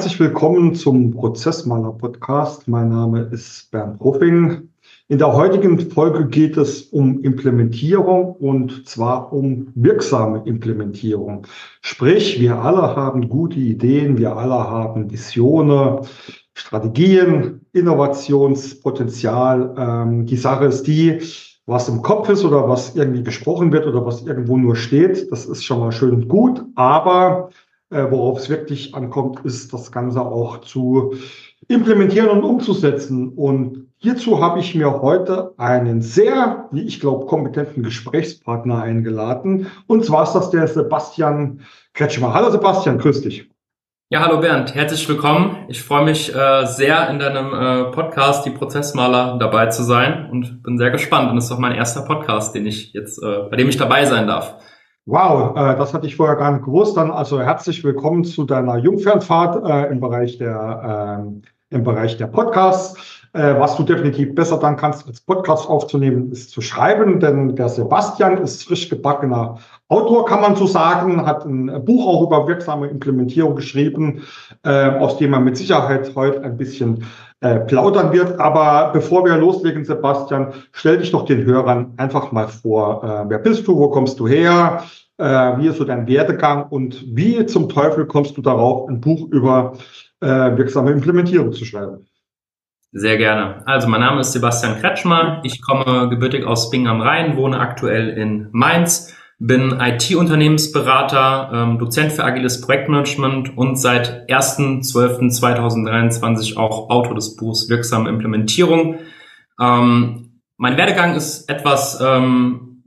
Herzlich willkommen zum Prozessmaler Podcast. Mein Name ist Bernd Ruffing. In der heutigen Folge geht es um Implementierung und zwar um wirksame Implementierung. Sprich, wir alle haben gute Ideen, wir alle haben Visionen, Strategien, Innovationspotenzial. Ähm, die Sache ist die, was im Kopf ist oder was irgendwie gesprochen wird oder was irgendwo nur steht, das ist schon mal schön und gut. Aber äh, worauf es wirklich ankommt, ist das Ganze auch zu implementieren und umzusetzen. Und hierzu habe ich mir heute einen sehr, wie ich glaube, kompetenten Gesprächspartner eingeladen. Und zwar ist das der Sebastian Kretschmer. Hallo Sebastian, grüß dich. Ja, hallo Bernd, herzlich willkommen. Ich freue mich äh, sehr in deinem äh, Podcast, die Prozessmaler, dabei zu sein und bin sehr gespannt. Und es ist auch mein erster Podcast, den ich jetzt, äh, bei dem ich dabei sein darf. Wow, äh, das hatte ich vorher gar nicht gewusst. Dann also herzlich willkommen zu deiner Jungfernfahrt äh, im Bereich der äh, im Bereich der Podcasts. Äh, was du definitiv besser dann kannst, als Podcast aufzunehmen, ist zu schreiben, denn der Sebastian ist frisch gebackener Autor, kann man so sagen, hat ein Buch auch über wirksame Implementierung geschrieben, äh, aus dem er mit Sicherheit heute ein bisschen äh, plaudern wird. Aber bevor wir loslegen, Sebastian, stell dich doch den Hörern einfach mal vor. Äh, wer bist du? Wo kommst du her? Äh, wie ist so dein Werdegang? Und wie zum Teufel kommst du darauf, ein Buch über äh, wirksame Implementierung zu schreiben? Sehr gerne. Also mein Name ist Sebastian Kretschmer. Ich komme gebürtig aus Bingen am Rhein, wohne aktuell in Mainz, bin IT-Unternehmensberater, ähm, Dozent für agiles Projektmanagement und seit 1.12.2023 auch Autor des Buchs Wirksame Implementierung. Ähm, mein Werdegang ist etwas ähm,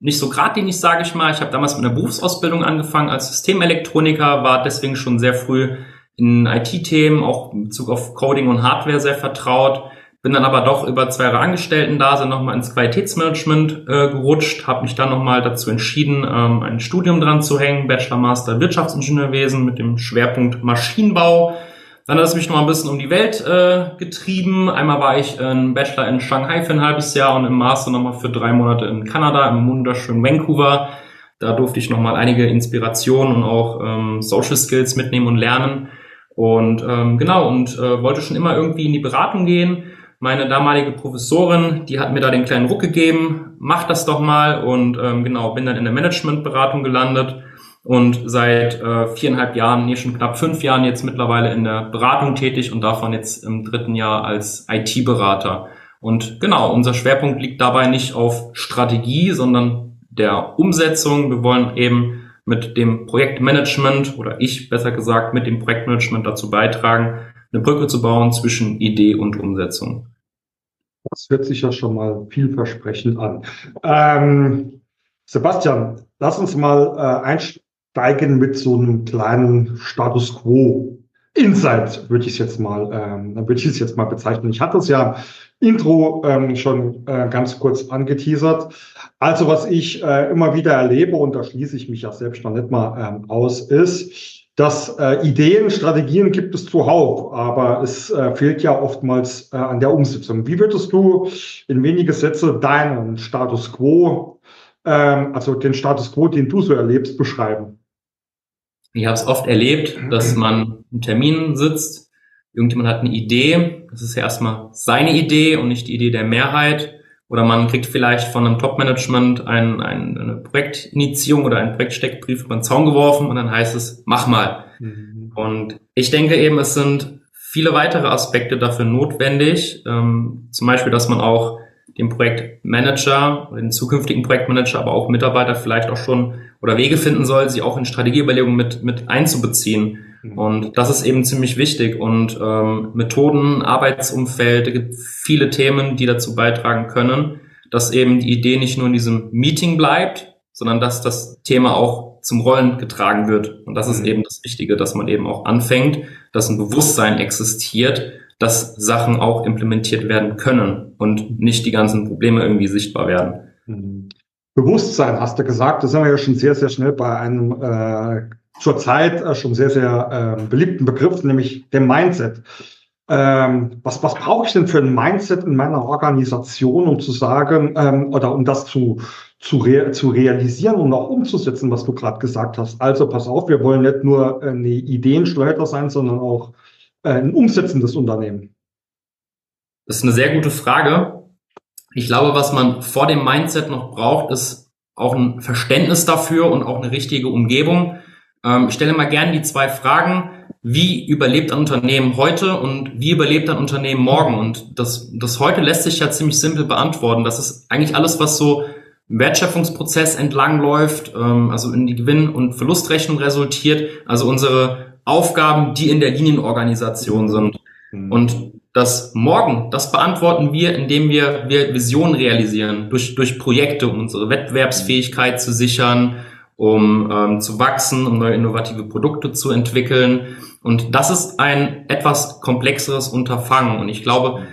nicht so geradlinig, sage ich mal. Ich habe damals mit einer Berufsausbildung angefangen als Systemelektroniker, war deswegen schon sehr früh in IT-Themen, auch in Bezug auf Coding und Hardware sehr vertraut. Bin dann aber doch über zwei Jahre Angestellten da, sind nochmal ins Qualitätsmanagement äh, gerutscht, habe mich dann nochmal dazu entschieden, ähm, ein Studium dran zu hängen, Bachelor Master Wirtschaftsingenieurwesen mit dem Schwerpunkt Maschinenbau. Dann hat es mich noch ein bisschen um die Welt äh, getrieben. Einmal war ich ein Bachelor in Shanghai für ein halbes Jahr und im Master nochmal für drei Monate in Kanada, im wunderschönen Vancouver. Da durfte ich nochmal einige Inspirationen und auch ähm, Social Skills mitnehmen und lernen. Und ähm, genau, und äh, wollte schon immer irgendwie in die Beratung gehen. Meine damalige Professorin, die hat mir da den kleinen Ruck gegeben, mach das doch mal und ähm, genau, bin dann in der Managementberatung gelandet und seit äh, viereinhalb Jahren, nee, schon knapp fünf Jahren jetzt mittlerweile in der Beratung tätig und davon jetzt im dritten Jahr als IT-Berater. Und genau, unser Schwerpunkt liegt dabei nicht auf Strategie, sondern der Umsetzung. Wir wollen eben mit dem Projektmanagement oder ich besser gesagt mit dem Projektmanagement dazu beitragen, eine Brücke zu bauen zwischen Idee und Umsetzung. Das hört sich ja schon mal vielversprechend an. Ähm, Sebastian, lass uns mal äh, einsteigen mit so einem kleinen Status Quo. Insight würde ich es jetzt mal, ähm, würde ich es jetzt mal bezeichnen. Ich hatte es ja Intro ähm, schon äh, ganz kurz angeteasert. Also was ich äh, immer wieder erlebe, und da schließe ich mich ja selbst noch nicht mal ähm, aus, ist, dass äh, Ideen, Strategien gibt es zuhauf, aber es äh, fehlt ja oftmals äh, an der Umsetzung. Wie würdest du in wenige Sätze deinen Status quo, ähm, also den Status quo, den du so erlebst, beschreiben? Ich habe es oft erlebt, dass man im Termin sitzt, irgendjemand hat eine Idee, das ist ja erstmal seine Idee und nicht die Idee der Mehrheit. Oder man kriegt vielleicht von einem Top-Management ein, ein, eine Projektinitiierung oder einen Projektsteckbrief über den Zaun geworfen und dann heißt es, mach mal. Mhm. Und ich denke eben, es sind viele weitere Aspekte dafür notwendig. Ähm, zum Beispiel, dass man auch den Projektmanager den zukünftigen Projektmanager, aber auch Mitarbeiter vielleicht auch schon oder Wege finden soll, sie auch in Strategieüberlegungen mit, mit einzubeziehen. Mhm. Und das ist eben ziemlich wichtig. Und ähm, Methoden, Arbeitsumfeld, es gibt viele Themen, die dazu beitragen können, dass eben die Idee nicht nur in diesem Meeting bleibt, sondern dass das Thema auch zum Rollen getragen wird. Und das ist mhm. eben das Wichtige, dass man eben auch anfängt, dass ein Bewusstsein existiert, dass Sachen auch implementiert werden können und nicht die ganzen Probleme irgendwie sichtbar werden. Mhm. Bewusstsein hast du gesagt, da sind wir ja schon sehr, sehr schnell bei einem äh, zurzeit äh, schon sehr, sehr äh, beliebten Begriff, nämlich dem Mindset. ähm, was, was brauche ich denn für ein Mindset in meiner Organisation, um zu sagen, ähm, oder um das zu, zu, rea zu realisieren und auch umzusetzen, was du gerade gesagt hast. Also pass auf, wir wollen nicht nur eine Ideenschleuder sein, sondern auch äh, ein umsetzendes Unternehmen. Das ist eine sehr gute Frage. Ich glaube, was man vor dem Mindset noch braucht, ist auch ein Verständnis dafür und auch eine richtige Umgebung. Ähm, ich stelle mal gerne die zwei Fragen. Wie überlebt ein Unternehmen heute und wie überlebt ein Unternehmen morgen? Und das, das heute lässt sich ja ziemlich simpel beantworten. Das ist eigentlich alles, was so im Wertschöpfungsprozess entlang läuft, ähm, also in die Gewinn- und Verlustrechnung resultiert. Also unsere Aufgaben, die in der Linienorganisation sind. Mhm. Und das Morgen, das beantworten wir, indem wir, wir Visionen realisieren, durch, durch Projekte, um unsere Wettbewerbsfähigkeit zu sichern, um ähm, zu wachsen, um neue innovative Produkte zu entwickeln. Und das ist ein etwas komplexeres Unterfangen. Und ich glaube,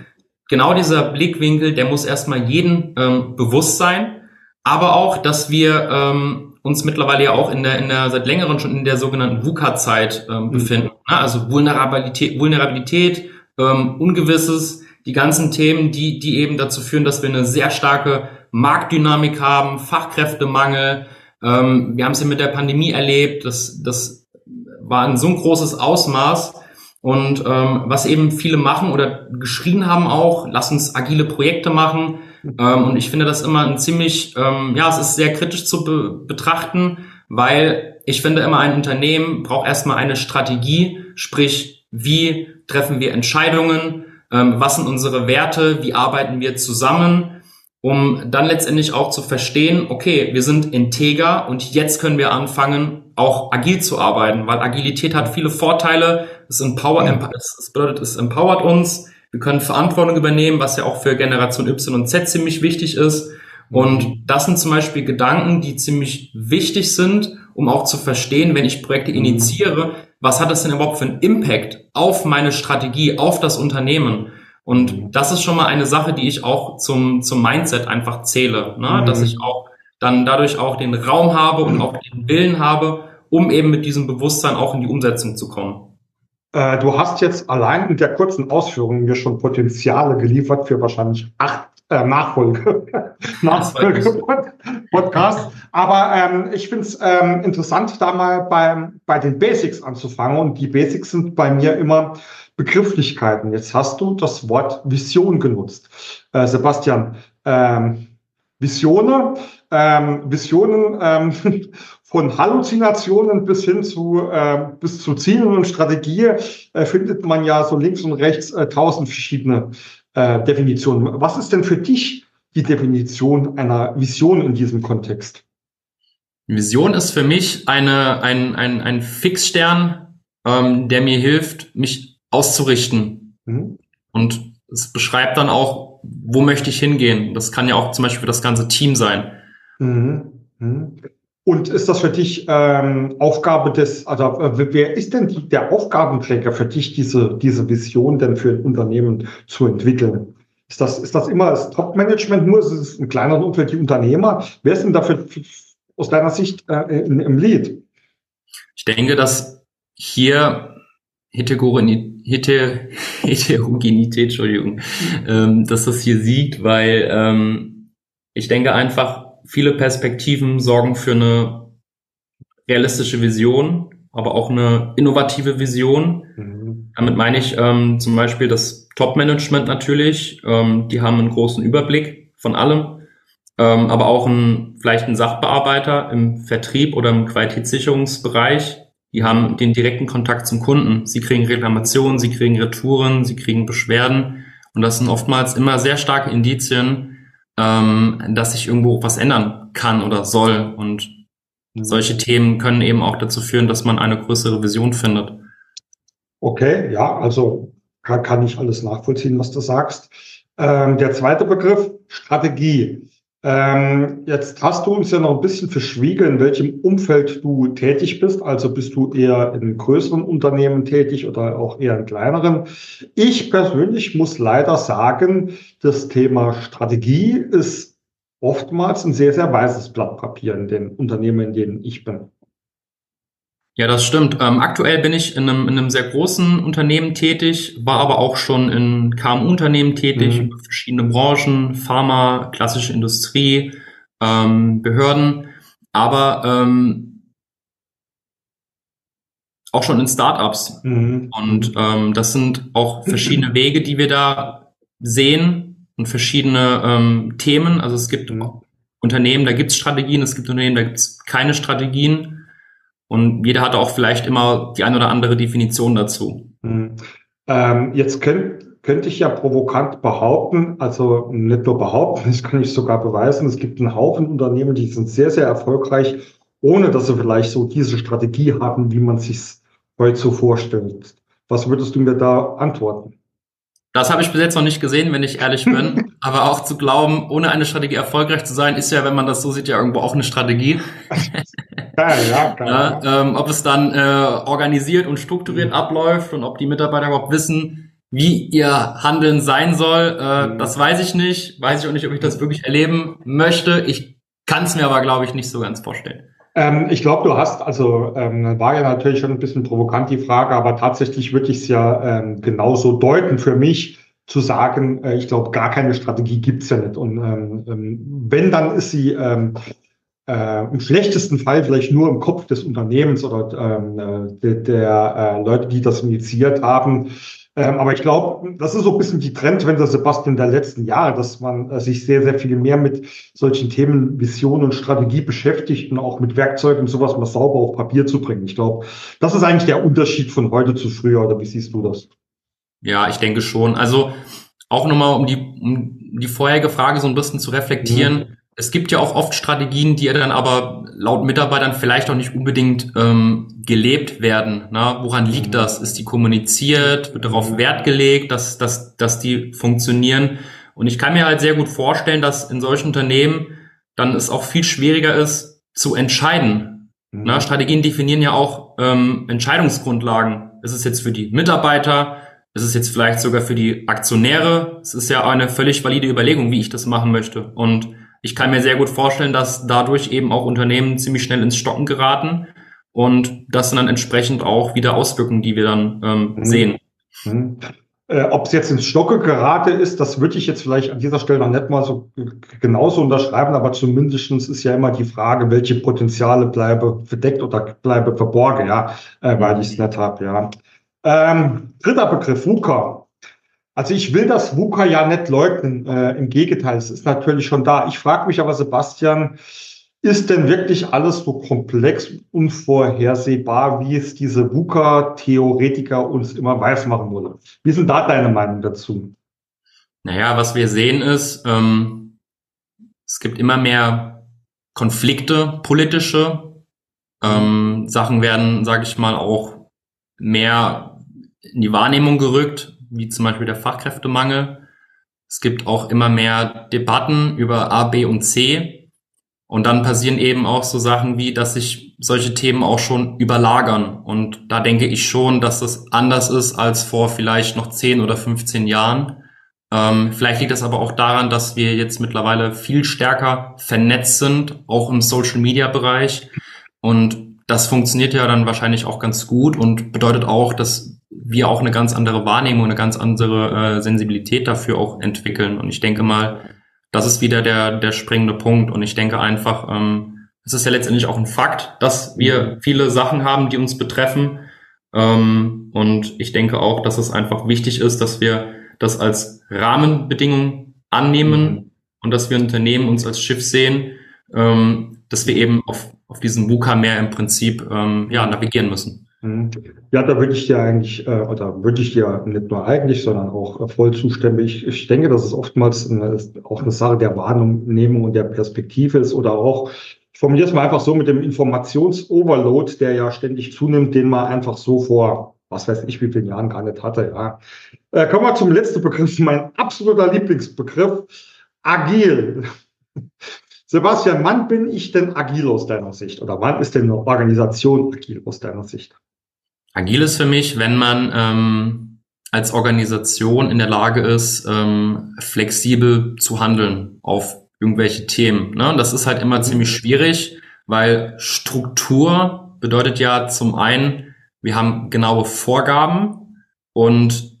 genau dieser Blickwinkel, der muss erstmal jeden ähm, bewusst sein, aber auch, dass wir ähm, uns mittlerweile ja auch in der, in der seit längerem schon in der sogenannten VUCA-Zeit ähm, mhm. befinden. Also Vulnerabilität, Vulnerabilität ähm, Ungewisses, die ganzen Themen, die, die eben dazu führen, dass wir eine sehr starke Marktdynamik haben, Fachkräftemangel. Ähm, wir haben es ja mit der Pandemie erlebt, das, das war ein so ein großes Ausmaß. Und ähm, was eben viele machen oder geschrien haben auch, lass uns agile Projekte machen. Ähm, und ich finde das immer ein ziemlich, ähm, ja, es ist sehr kritisch zu be betrachten, weil ich finde immer ein Unternehmen braucht erstmal eine Strategie, sprich, wie treffen wir Entscheidungen, ähm, was sind unsere Werte, wie arbeiten wir zusammen, um dann letztendlich auch zu verstehen, okay, wir sind integer und jetzt können wir anfangen, auch agil zu arbeiten, weil Agilität hat viele Vorteile, es, empower, es bedeutet, es empowert uns, wir können Verantwortung übernehmen, was ja auch für Generation Y und Z ziemlich wichtig ist. Und das sind zum Beispiel Gedanken, die ziemlich wichtig sind, um auch zu verstehen, wenn ich Projekte initiiere, was hat das denn überhaupt für einen Impact auf meine Strategie, auf das Unternehmen? Und das ist schon mal eine Sache, die ich auch zum, zum Mindset einfach zähle, ne? Mhm. dass ich auch dann dadurch auch den Raum habe und auch den Willen habe, um eben mit diesem Bewusstsein auch in die Umsetzung zu kommen. Äh, du hast jetzt allein in der kurzen Ausführung mir schon Potenziale geliefert für wahrscheinlich acht äh, Nachfolge, Nachfolge Podcast. Aber ähm, ich finde es ähm, interessant, da mal bei, bei den Basics anzufangen. Und die Basics sind bei mir immer Begrifflichkeiten. Jetzt hast du das Wort Vision genutzt. Äh, Sebastian, ähm, Visionen, ähm, Visionen ähm, von Halluzinationen bis hin zu, äh, bis zu Zielen und Strategie äh, findet man ja so links und rechts äh, tausend verschiedene äh, Definitionen. Was ist denn für dich die Definition einer Vision in diesem Kontext? Vision ist für mich eine, ein, ein, ein Fixstern, ähm, der mir hilft, mich auszurichten. Mhm. Und es beschreibt dann auch, wo möchte ich hingehen. Das kann ja auch zum Beispiel für das ganze Team sein. Mhm. Mhm. Und ist das für dich ähm, Aufgabe des, also äh, wer ist denn die, der Aufgabenträger für dich, diese, diese Vision denn für ein Unternehmen zu entwickeln? Ist das, ist das immer das Top-Management nur? Ist es ein kleiner Umfeld die Unternehmer? Wer ist denn dafür aus deiner Sicht äh, im Lead? Ich denke, dass hier Heterogenität, Heterogenität Entschuldigung, ähm, dass das hier siegt, weil ähm, ich denke einfach, viele Perspektiven sorgen für eine realistische Vision, aber auch eine innovative Vision. Mhm. Damit meine ich ähm, zum Beispiel das Top-Management natürlich. Ähm, die haben einen großen Überblick von allem, ähm, aber auch ein, vielleicht ein Sachbearbeiter im Vertrieb oder im Qualitätssicherungsbereich. Die haben den direkten Kontakt zum Kunden. Sie kriegen Reklamationen, sie kriegen Retouren, sie kriegen Beschwerden. Und das sind oftmals immer sehr starke Indizien, ähm, dass sich irgendwo was ändern kann oder soll. Und solche Themen können eben auch dazu führen, dass man eine größere Vision findet. Okay, ja, also kann, kann ich alles nachvollziehen, was du sagst. Ähm, der zweite Begriff, Strategie. Ähm, jetzt hast du uns ja noch ein bisschen verschwiegen, in welchem Umfeld du tätig bist. Also bist du eher in größeren Unternehmen tätig oder auch eher in kleineren. Ich persönlich muss leider sagen, das Thema Strategie ist oftmals ein sehr, sehr weißes Blatt Papier in den Unternehmen, in denen ich bin. Ja, das stimmt. Ähm, aktuell bin ich in einem, in einem sehr großen Unternehmen tätig, war aber auch schon in KMU-Unternehmen tätig, mhm. über verschiedene Branchen, Pharma, klassische Industrie, ähm, Behörden, aber ähm, auch schon in Startups. Mhm. Und ähm, das sind auch verschiedene Wege, die wir da sehen und verschiedene ähm, Themen. Also es gibt mhm. Unternehmen, da gibt es Strategien, es gibt Unternehmen, da gibt es keine Strategien. Und jeder hat auch vielleicht immer die ein oder andere Definition dazu. Hm. Ähm, jetzt könnt, könnte ich ja provokant behaupten, also nicht nur behaupten, das kann ich sogar beweisen, es gibt einen Haufen Unternehmen, die sind sehr, sehr erfolgreich, ohne dass sie vielleicht so diese Strategie haben, wie man sich heute so vorstellt. Was würdest du mir da antworten? Das habe ich bis jetzt noch nicht gesehen, wenn ich ehrlich bin. Aber auch zu glauben, ohne eine Strategie erfolgreich zu sein, ist ja, wenn man das so sieht, ja irgendwo auch eine Strategie. ja, ja, klar. Ja, ähm, ob es dann äh, organisiert und strukturiert abläuft und ob die Mitarbeiter überhaupt wissen, wie ihr Handeln sein soll, äh, mhm. das weiß ich nicht. Weiß ich auch nicht, ob ich das wirklich erleben möchte. Ich kann es mir aber, glaube ich, nicht so ganz vorstellen. Ähm, ich glaube, du hast, also ähm, war ja natürlich schon ein bisschen provokant die Frage, aber tatsächlich würde ich es ja ähm, genauso deuten für mich zu sagen, äh, ich glaube, gar keine Strategie gibt's ja nicht. Und ähm, ähm, wenn, dann ist sie ähm, äh, im schlechtesten Fall vielleicht nur im Kopf des Unternehmens oder ähm, äh, der, der äh, Leute, die das initiiert haben. Ähm, aber ich glaube, das ist so ein bisschen die Trendwende, Sebastian, der letzten Jahre, dass man äh, sich sehr, sehr viel mehr mit solchen Themen, Vision und Strategie beschäftigt und auch mit Werkzeugen sowas mal sauber auf Papier zu bringen. Ich glaube, das ist eigentlich der Unterschied von heute zu früher, oder wie siehst du das? Ja, ich denke schon. Also auch nochmal, um die, um die vorherige Frage so ein bisschen zu reflektieren. Mhm. Es gibt ja auch oft Strategien, die dann aber laut Mitarbeitern vielleicht auch nicht unbedingt ähm, gelebt werden. Na, woran liegt mhm. das? Ist die kommuniziert? Wird darauf mhm. Wert gelegt, dass, dass, dass die funktionieren? Und ich kann mir halt sehr gut vorstellen, dass in solchen Unternehmen dann es auch viel schwieriger ist zu entscheiden. Mhm. Na, Strategien definieren ja auch ähm, Entscheidungsgrundlagen. Ist es jetzt für die Mitarbeiter? Ist es jetzt vielleicht sogar für die Aktionäre? Es ist ja eine völlig valide Überlegung, wie ich das machen möchte. Und ich kann mir sehr gut vorstellen, dass dadurch eben auch Unternehmen ziemlich schnell ins Stocken geraten und das sind dann entsprechend auch wieder Auswirkungen, die wir dann ähm, mhm. sehen. Mhm. Äh, Ob es jetzt ins Stocke gerate ist, das würde ich jetzt vielleicht an dieser Stelle noch nicht mal so genauso unterschreiben, aber zumindest ist ja immer die Frage, welche Potenziale bleibe verdeckt oder bleibe verborgen, ja, äh, weil ich es nicht habe, ja. Ähm, dritter Begriff, VUCA. Also ich will das VUCA ja nicht leugnen. Äh, Im Gegenteil, es ist natürlich schon da. Ich frage mich aber, Sebastian, ist denn wirklich alles so komplex, unvorhersehbar, wie es diese VUCA-Theoretiker uns immer weiß machen wollen? Wie sind da deine Meinung dazu? Naja, was wir sehen ist, ähm, es gibt immer mehr Konflikte, politische. Ähm, Sachen werden, sage ich mal, auch mehr in die Wahrnehmung gerückt wie zum Beispiel der Fachkräftemangel. Es gibt auch immer mehr Debatten über A, B und C. Und dann passieren eben auch so Sachen wie, dass sich solche Themen auch schon überlagern. Und da denke ich schon, dass das anders ist als vor vielleicht noch 10 oder 15 Jahren. Ähm, vielleicht liegt das aber auch daran, dass wir jetzt mittlerweile viel stärker vernetzt sind, auch im Social-Media-Bereich. Und das funktioniert ja dann wahrscheinlich auch ganz gut und bedeutet auch, dass wir auch eine ganz andere Wahrnehmung, eine ganz andere äh, Sensibilität dafür auch entwickeln. Und ich denke mal, das ist wieder der, der springende Punkt. Und ich denke einfach, ähm, es ist ja letztendlich auch ein Fakt, dass wir viele Sachen haben, die uns betreffen. Ähm, und ich denke auch, dass es einfach wichtig ist, dass wir das als Rahmenbedingung annehmen mhm. und dass wir Unternehmen uns als Schiff sehen, ähm, dass wir eben auf, auf diesen VUCA mehr im Prinzip ähm, ja, navigieren müssen. Mhm. Ja, da würde ich dir eigentlich, äh, oder würde ich dir nicht nur eigentlich, sondern auch äh, voll zustimmen. Ich, ich denke, dass es oftmals eine, auch eine Sache der Wahrnehmung und der Perspektive ist oder auch, ich formuliere es mal einfach so mit dem Informationsoverload, der ja ständig zunimmt, den man einfach so vor, was weiß ich, wie vielen Jahren gar nicht hatte. Ja. Äh, kommen wir zum letzten Begriff, mein absoluter Lieblingsbegriff, agil. Sebastian, wann bin ich denn agil aus deiner Sicht? Oder wann ist denn eine Organisation agil aus deiner Sicht? Agil ist für mich, wenn man ähm, als Organisation in der Lage ist, ähm, flexibel zu handeln auf irgendwelche Themen. Ne? Das ist halt immer ziemlich schwierig, weil Struktur bedeutet ja zum einen, wir haben genaue Vorgaben und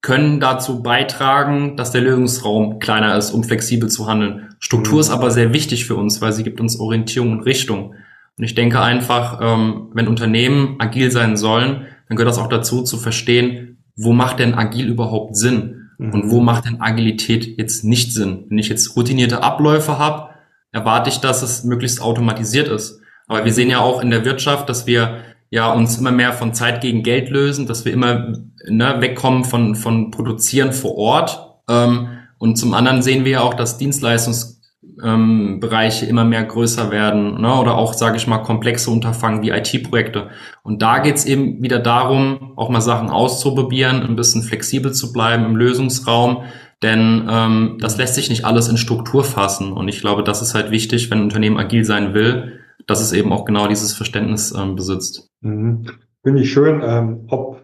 können dazu beitragen, dass der Lösungsraum kleiner ist, um flexibel zu handeln. Struktur mhm. ist aber sehr wichtig für uns, weil sie gibt uns Orientierung und Richtung. Und ich denke einfach, ähm, wenn Unternehmen agil sein sollen, dann gehört das auch dazu zu verstehen, wo macht denn agil überhaupt Sinn? Mhm. Und wo macht denn Agilität jetzt nicht Sinn? Wenn ich jetzt routinierte Abläufe habe, erwarte ich, dass es möglichst automatisiert ist. Aber wir sehen ja auch in der Wirtschaft, dass wir ja uns immer mehr von Zeit gegen Geld lösen, dass wir immer ne, wegkommen von, von Produzieren vor Ort. Ähm, und zum anderen sehen wir ja auch, dass Dienstleistungsbereiche ähm, immer mehr größer werden ne, oder auch, sage ich mal, komplexe Unterfangen wie IT-Projekte. Und da geht's eben wieder darum, auch mal Sachen auszuprobieren, ein bisschen flexibel zu bleiben im Lösungsraum, denn ähm, das lässt sich nicht alles in Struktur fassen. Und ich glaube, das ist halt wichtig, wenn ein Unternehmen agil sein will, dass es eben auch genau dieses Verständnis ähm, besitzt. Mhm. Finde ich schön. Ähm, ob,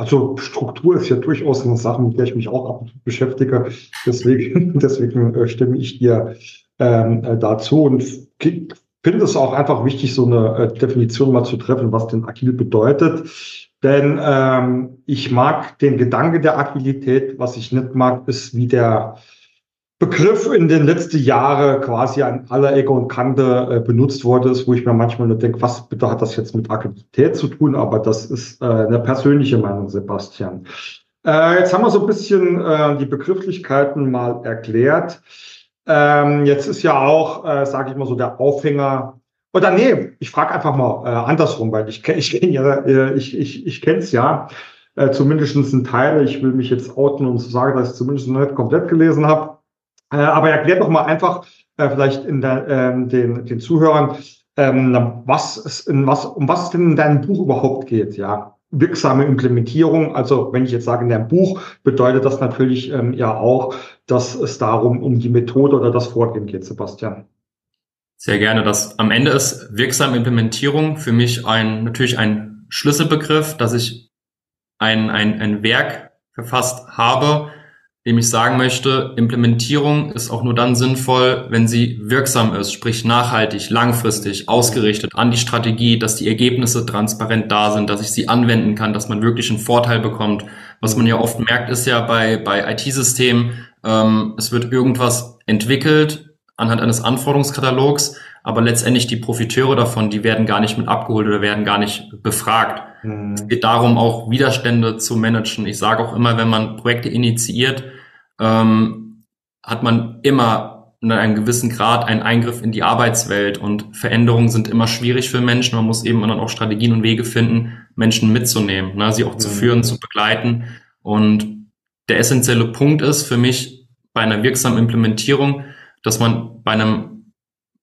also Struktur ist ja durchaus eine Sache, mit der ich mich auch ab und zu beschäftige. Deswegen, deswegen äh, stimme ich dir ähm, äh, dazu und finde es auch einfach wichtig, so eine äh, Definition mal zu treffen, was denn agil bedeutet. Denn ähm, ich mag den Gedanke der Agilität. Was ich nicht mag, ist, wie der Begriff in den letzten Jahren quasi an aller Ecke und Kante äh, benutzt wurde, ist, wo ich mir manchmal nur denke, was bitte hat das jetzt mit Agilität zu tun? Aber das ist äh, eine persönliche Meinung, Sebastian. Äh, jetzt haben wir so ein bisschen äh, die Begrifflichkeiten mal erklärt. Ähm, jetzt ist ja auch, äh, sage ich mal so, der Aufhänger. Oder nee, ich frage einfach mal äh, andersrum, weil ich, ich kenne ja, äh, ich, ich, ich kenne es ja. Äh, zumindest ein Teil. Ich will mich jetzt outen und sagen, dass ich zumindest noch nicht komplett gelesen habe. Äh, aber erklärt doch mal einfach äh, vielleicht in der, ähm, den, den Zuhörern, ähm, was es in was, um was es denn in deinem Buch überhaupt geht, ja. Wirksame Implementierung. Also wenn ich jetzt sage in deinem Buch, bedeutet das natürlich ähm, ja auch, dass es darum um die Methode oder das Vorgehen geht, Sebastian. Sehr gerne. Das am Ende ist wirksame Implementierung für mich ein natürlich ein Schlüsselbegriff, dass ich ein, ein, ein Werk verfasst habe, dem ich sagen möchte, Implementierung ist auch nur dann sinnvoll, wenn sie wirksam ist, sprich nachhaltig, langfristig, ausgerichtet an die Strategie, dass die Ergebnisse transparent da sind, dass ich sie anwenden kann, dass man wirklich einen Vorteil bekommt. Was man ja oft merkt, ist ja bei, bei IT-Systemen, ähm, es wird irgendwas entwickelt anhand eines Anforderungskatalogs, aber letztendlich die Profiteure davon, die werden gar nicht mit abgeholt oder werden gar nicht befragt. Mhm. Es geht darum, auch Widerstände zu managen. Ich sage auch immer, wenn man Projekte initiiert, ähm, hat man immer in einem gewissen Grad einen Eingriff in die Arbeitswelt und Veränderungen sind immer schwierig für Menschen. Man muss eben dann auch Strategien und Wege finden, Menschen mitzunehmen, ne, sie auch zu mhm. führen, zu begleiten. Und der essentielle Punkt ist für mich bei einer wirksamen Implementierung, dass man bei einem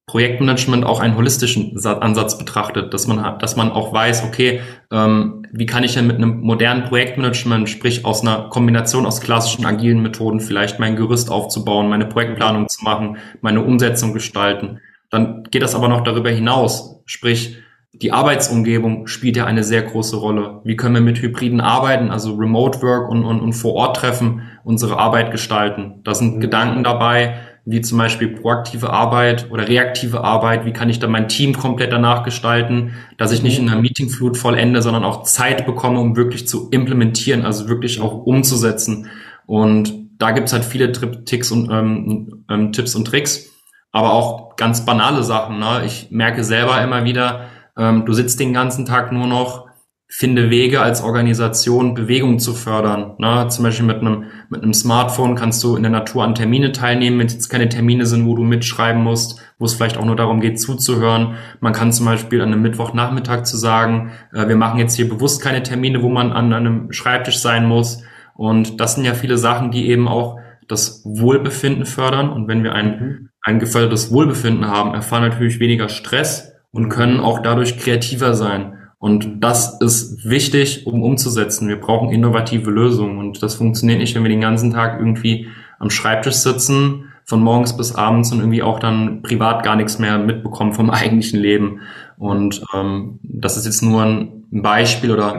Projektmanagement auch einen holistischen Ansatz betrachtet, dass man, dass man auch weiß, okay, ähm, wie kann ich denn mit einem modernen Projektmanagement, sprich aus einer Kombination aus klassischen agilen Methoden vielleicht mein Gerüst aufzubauen, meine Projektplanung zu machen, meine Umsetzung gestalten. Dann geht das aber noch darüber hinaus, sprich die Arbeitsumgebung spielt ja eine sehr große Rolle. Wie können wir mit hybriden Arbeiten, also Remote Work und, und, und vor Ort treffen, unsere Arbeit gestalten? Da sind mhm. Gedanken dabei, wie zum Beispiel proaktive Arbeit oder reaktive Arbeit, wie kann ich dann mein Team komplett danach gestalten, dass ich nicht in einer Meetingflut vollende, sondern auch Zeit bekomme, um wirklich zu implementieren, also wirklich auch umzusetzen. Und da gibt's halt viele Ticks und ähm, ähm, Tipps und Tricks, aber auch ganz banale Sachen. Ne? Ich merke selber immer wieder, ähm, du sitzt den ganzen Tag nur noch finde Wege als Organisation, Bewegung zu fördern. Ne? Zum Beispiel mit einem, mit einem Smartphone kannst du in der Natur an Termine teilnehmen, wenn es jetzt keine Termine sind, wo du mitschreiben musst, wo es vielleicht auch nur darum geht, zuzuhören. Man kann zum Beispiel an einem Mittwochnachmittag zu sagen, äh, wir machen jetzt hier bewusst keine Termine, wo man an einem Schreibtisch sein muss. Und das sind ja viele Sachen, die eben auch das Wohlbefinden fördern. Und wenn wir ein, mhm. ein gefördertes Wohlbefinden haben, erfahren natürlich weniger Stress und können auch dadurch kreativer sein. Und das ist wichtig, um umzusetzen. Wir brauchen innovative Lösungen und das funktioniert nicht, wenn wir den ganzen Tag irgendwie am Schreibtisch sitzen, von morgens bis abends und irgendwie auch dann privat gar nichts mehr mitbekommen vom eigentlichen Leben. Und ähm, das ist jetzt nur ein Beispiel oder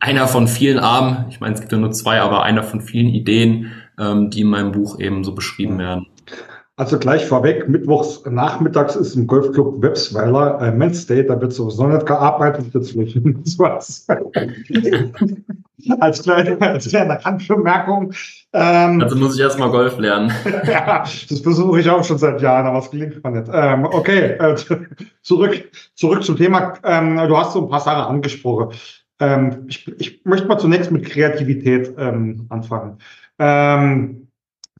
einer von vielen Armen, ich meine, es gibt ja nur zwei, aber einer von vielen Ideen, ähm, die in meinem Buch eben so beschrieben werden. Also gleich vorweg, mittwochs nachmittags ist im Golfclub Websweiler äh, Men's Day, da wird sowieso nicht gearbeitet, deswegen was. als kleine, als kleine Randbemerkung. Ähm, also muss ich erstmal Golf lernen. ja, das versuche ich auch schon seit Jahren, aber es gelingt mir nicht. Ähm, okay, äh, zurück, zurück zum Thema. Ähm, du hast so ein paar Sachen angesprochen. Ähm, ich, ich möchte mal zunächst mit Kreativität ähm, anfangen. Ähm,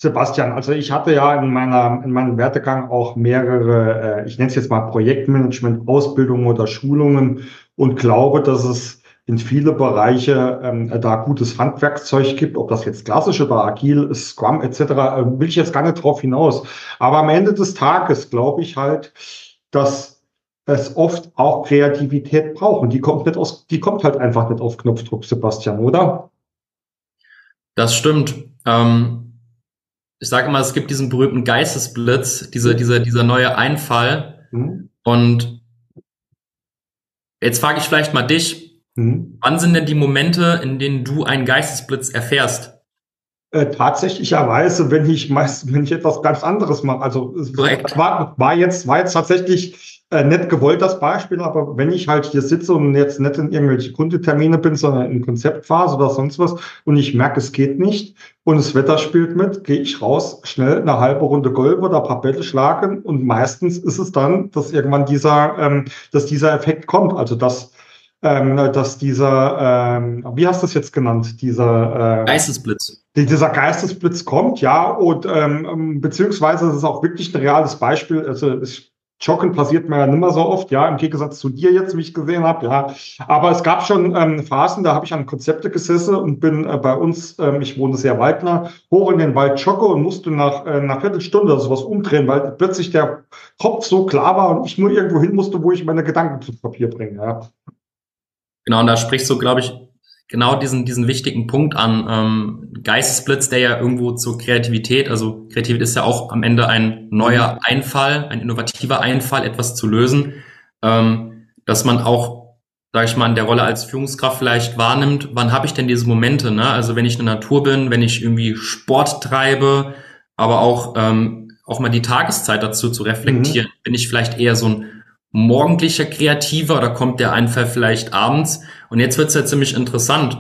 Sebastian, also ich hatte ja in meiner in meinem Werdegang auch mehrere, äh, ich nenne es jetzt mal Projektmanagement, Ausbildungen oder Schulungen und glaube, dass es in viele Bereiche ähm, da gutes Handwerkszeug gibt, ob das jetzt klassisch oder agil ist, Scrum etc., äh, will ich jetzt gar nicht drauf hinaus. Aber am Ende des Tages glaube ich halt, dass es oft auch Kreativität braucht und die kommt nicht aus, die kommt halt einfach nicht auf Knopfdruck, Sebastian, oder? Das stimmt. Ähm ich sage mal, es gibt diesen berühmten Geistesblitz, diese, dieser, dieser neue Einfall. Mhm. Und jetzt frage ich vielleicht mal dich, mhm. wann sind denn die Momente, in denen du einen Geistesblitz erfährst? Äh, tatsächlicherweise, wenn ich meist, wenn ich etwas ganz anderes mache. Also war, war jetzt, war jetzt tatsächlich äh, nicht gewollt das Beispiel, aber wenn ich halt hier sitze und jetzt nicht in irgendwelche Kundetermine bin, sondern in Konzeptphase oder sonst was und ich merke, es geht nicht und das Wetter spielt mit, gehe ich raus, schnell eine halbe Runde Golf oder ein paar Bälle schlagen und meistens ist es dann, dass irgendwann dieser, ähm, dass dieser Effekt kommt, also dass ähm, dass dieser, ähm, wie hast du es jetzt genannt, dieser äh, Geistesblitz. Dieser Geistesblitz kommt, ja, und ähm, beziehungsweise es ist auch wirklich ein reales Beispiel. Also ich Joggen passiert mir ja nicht mehr so oft, ja, im Gegensatz zu dir jetzt, wie ich gesehen habe, ja. Aber es gab schon ähm, Phasen, da habe ich an Konzepte gesessen und bin äh, bei uns, ähm, ich wohne sehr weit nah, hoch in den Wald jogge und musste nach äh, einer Viertelstunde oder sowas umdrehen, weil plötzlich der Kopf so klar war und ich nur irgendwo hin musste, wo ich meine Gedanken zu Papier bringe, ja. Genau, und da sprichst du, glaube ich, genau diesen, diesen wichtigen Punkt an. Ähm, Geistesblitz, der ja irgendwo zur Kreativität, also Kreativität ist ja auch am Ende ein neuer Einfall, ein innovativer Einfall, etwas zu lösen, ähm, dass man auch, sage ich mal, in der Rolle als Führungskraft vielleicht wahrnimmt, wann habe ich denn diese Momente? Ne? Also wenn ich in der Natur bin, wenn ich irgendwie Sport treibe, aber auch, ähm, auch mal die Tageszeit dazu zu reflektieren. Mhm. Bin ich vielleicht eher so ein morgendlicher Kreativer oder kommt der Einfall vielleicht abends? Und jetzt wird's ja ziemlich interessant.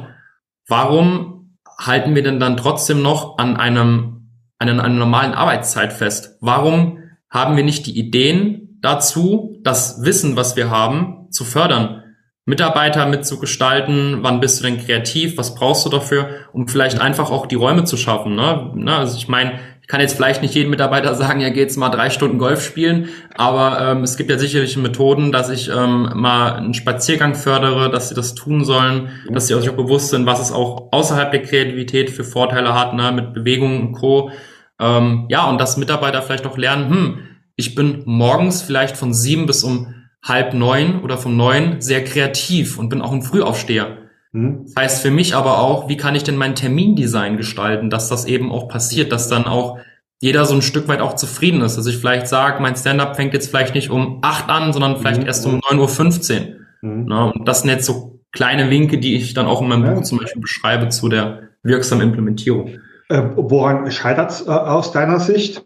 Warum halten wir denn dann trotzdem noch an einem, an einer normalen Arbeitszeit fest? Warum haben wir nicht die Ideen dazu, das Wissen, was wir haben, zu fördern? Mitarbeiter mitzugestalten, wann bist du denn kreativ, was brauchst du dafür, um vielleicht einfach auch die Räume zu schaffen. Ne? ne also ich meine, kann jetzt vielleicht nicht jedem Mitarbeiter sagen, ja, geht's mal drei Stunden Golf spielen, aber ähm, es gibt ja sicherlich Methoden, dass ich ähm, mal einen Spaziergang fördere, dass sie das tun sollen, dass sie sich auch bewusst sind, was es auch außerhalb der Kreativität für Vorteile hat, ne, mit Bewegung und Co. Ähm, ja, und dass Mitarbeiter vielleicht auch lernen, hm, ich bin morgens vielleicht von sieben bis um halb neun oder von neun sehr kreativ und bin auch ein Frühaufsteher. Mhm. Das heißt für mich aber auch, wie kann ich denn mein Termindesign gestalten, dass das eben auch passiert, dass dann auch jeder so ein Stück weit auch zufrieden ist. Dass ich vielleicht sage, mein Stand-up fängt jetzt vielleicht nicht um acht an, sondern vielleicht mhm. erst um neun Uhr. fünfzehn. Mhm. Na, und das sind jetzt so kleine Linke, die ich dann auch in meinem ja. Buch zum Beispiel beschreibe zu der wirksamen Implementierung. Äh, woran scheitert es äh, aus deiner Sicht?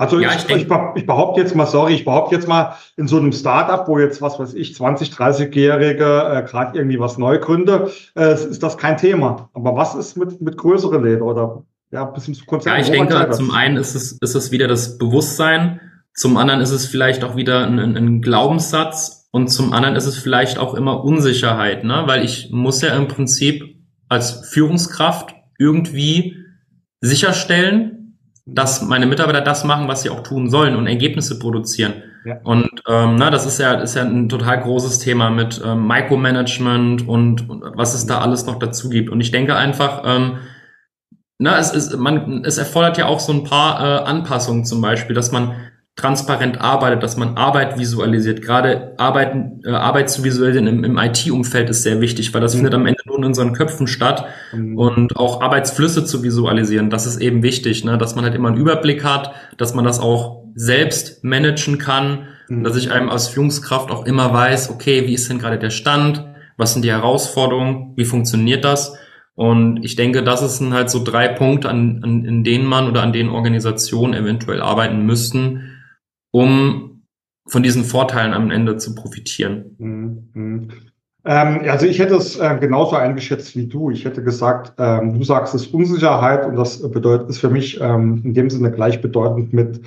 Also ja, ich, ich, ich, behaupte jetzt mal, sorry, ich behaupte jetzt mal, in so einem Startup, wo jetzt, was weiß ich, 20, 30-Jährige äh, gerade irgendwie was neu gründe, äh, ist das kein Thema. Aber was ist mit, mit größeren Läden oder ja, bis zum Konzert? Ja, ich denke, zum einen ist es, ist es wieder das Bewusstsein, zum anderen ist es vielleicht auch wieder ein, ein Glaubenssatz und zum anderen ist es vielleicht auch immer Unsicherheit, ne? weil ich muss ja im Prinzip als Führungskraft irgendwie sicherstellen, dass meine Mitarbeiter das machen, was sie auch tun sollen und Ergebnisse produzieren. Ja. Und ähm, na, das ist ja, ist ja ein total großes Thema mit ähm, Micromanagement und, und was es da alles noch dazu gibt. Und ich denke einfach, ähm, na, es, ist, man, es erfordert ja auch so ein paar äh, Anpassungen zum Beispiel, dass man transparent arbeitet, dass man Arbeit visualisiert. Gerade Arbeit, äh, Arbeit zu visualisieren im, im IT-Umfeld ist sehr wichtig, weil das mhm. findet am Ende nur in unseren Köpfen statt. Mhm. Und auch Arbeitsflüsse zu visualisieren, das ist eben wichtig, ne? dass man halt immer einen Überblick hat, dass man das auch selbst managen kann, mhm. dass ich einem als Führungskraft auch immer weiß, okay, wie ist denn gerade der Stand, was sind die Herausforderungen, wie funktioniert das? Und ich denke, das sind halt so drei Punkte, an, an, in denen man oder an denen Organisationen eventuell arbeiten müssten, um von diesen Vorteilen am Ende zu profitieren. Mhm. Ähm, also ich hätte es äh, genauso eingeschätzt wie du. Ich hätte gesagt, ähm, du sagst es Unsicherheit und das bedeutet ist für mich ähm, in dem Sinne gleichbedeutend mit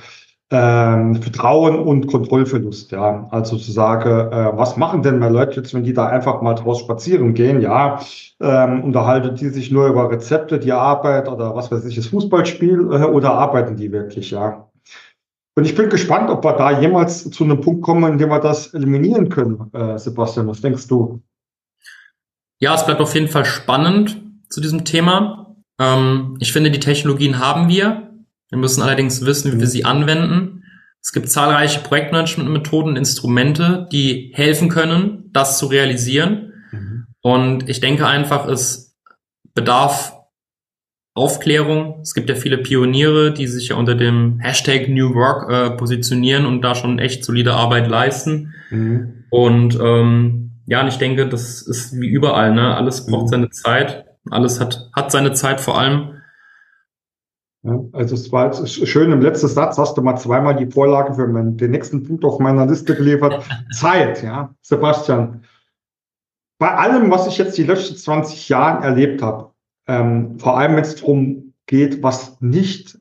ähm, Vertrauen und Kontrollverlust. Ja, also zu sagen, äh, was machen denn mal Leute jetzt, wenn die da einfach mal draus spazieren gehen? Ja, ähm, unterhalten die sich nur über Rezepte, die Arbeit oder was weiß ich, das Fußballspiel äh, oder arbeiten die wirklich? Ja. Und ich bin gespannt, ob wir da jemals zu einem Punkt kommen, in dem wir das eliminieren können. Äh, Sebastian, was denkst du? Ja, es bleibt auf jeden Fall spannend zu diesem Thema. Ähm, ich finde, die Technologien haben wir. Wir müssen allerdings wissen, wie wir sie anwenden. Es gibt zahlreiche Projektmanagement-Methoden, Instrumente, die helfen können, das zu realisieren. Mhm. Und ich denke einfach, es bedarf Aufklärung. Es gibt ja viele Pioniere, die sich ja unter dem Hashtag New Work äh, positionieren und da schon echt solide Arbeit leisten. Mhm. Und ähm, ja, und ich denke, das ist wie überall, ne? Alles braucht mhm. seine Zeit. Alles hat, hat seine Zeit vor allem. Ja, also es war jetzt schön im letzten Satz hast du mal zweimal die Vorlage für meinen, den nächsten Punkt auf meiner Liste geliefert. Zeit, ja, Sebastian. Bei allem, was ich jetzt die letzten 20 Jahre erlebt habe, ähm, vor allem wenn es darum geht, was nicht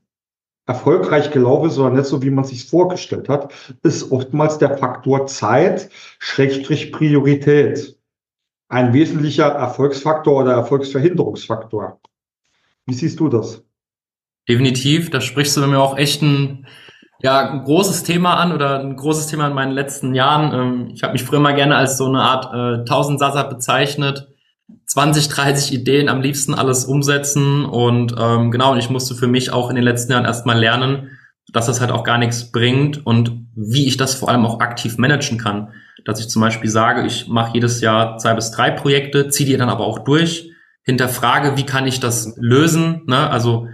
erfolgreich gelaufen ist, sondern nicht so, wie man sich vorgestellt hat, ist oftmals der Faktor Zeit, Schrägstrich Priorität. Ein wesentlicher Erfolgsfaktor oder Erfolgsverhinderungsfaktor. Wie siehst du das? Definitiv, da sprichst du mir auch echt ein, ja, ein großes Thema an oder ein großes Thema in meinen letzten Jahren. Ähm, ich habe mich früher mal gerne als so eine Art äh, Tausendsasser bezeichnet 20, 30 Ideen am liebsten alles umsetzen und ähm, genau, und ich musste für mich auch in den letzten Jahren erstmal lernen, dass das halt auch gar nichts bringt und wie ich das vor allem auch aktiv managen kann. Dass ich zum Beispiel sage, ich mache jedes Jahr zwei bis drei Projekte, ziehe die dann aber auch durch, hinterfrage, wie kann ich das lösen, ne? also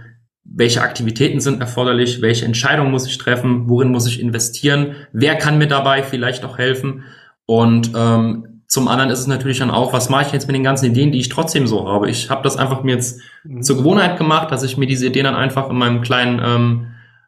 welche Aktivitäten sind erforderlich, welche Entscheidungen muss ich treffen, worin muss ich investieren, wer kann mir dabei vielleicht auch helfen und ähm, zum anderen ist es natürlich dann auch, was mache ich jetzt mit den ganzen Ideen, die ich trotzdem so habe? Ich habe das einfach mir jetzt mhm. zur Gewohnheit gemacht, dass ich mir diese Ideen dann einfach in meinem kleinen ähm,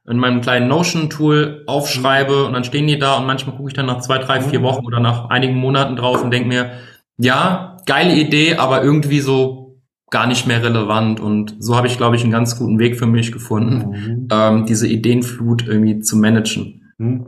in meinem kleinen Notion-Tool aufschreibe und dann stehen die da und manchmal gucke ich dann nach zwei, drei, vier mhm. Wochen oder nach einigen Monaten drauf und denke mir, ja, geile Idee, aber irgendwie so gar nicht mehr relevant. Und so habe ich, glaube ich, einen ganz guten Weg für mich gefunden, mhm. ähm, diese Ideenflut irgendwie zu managen. Mhm.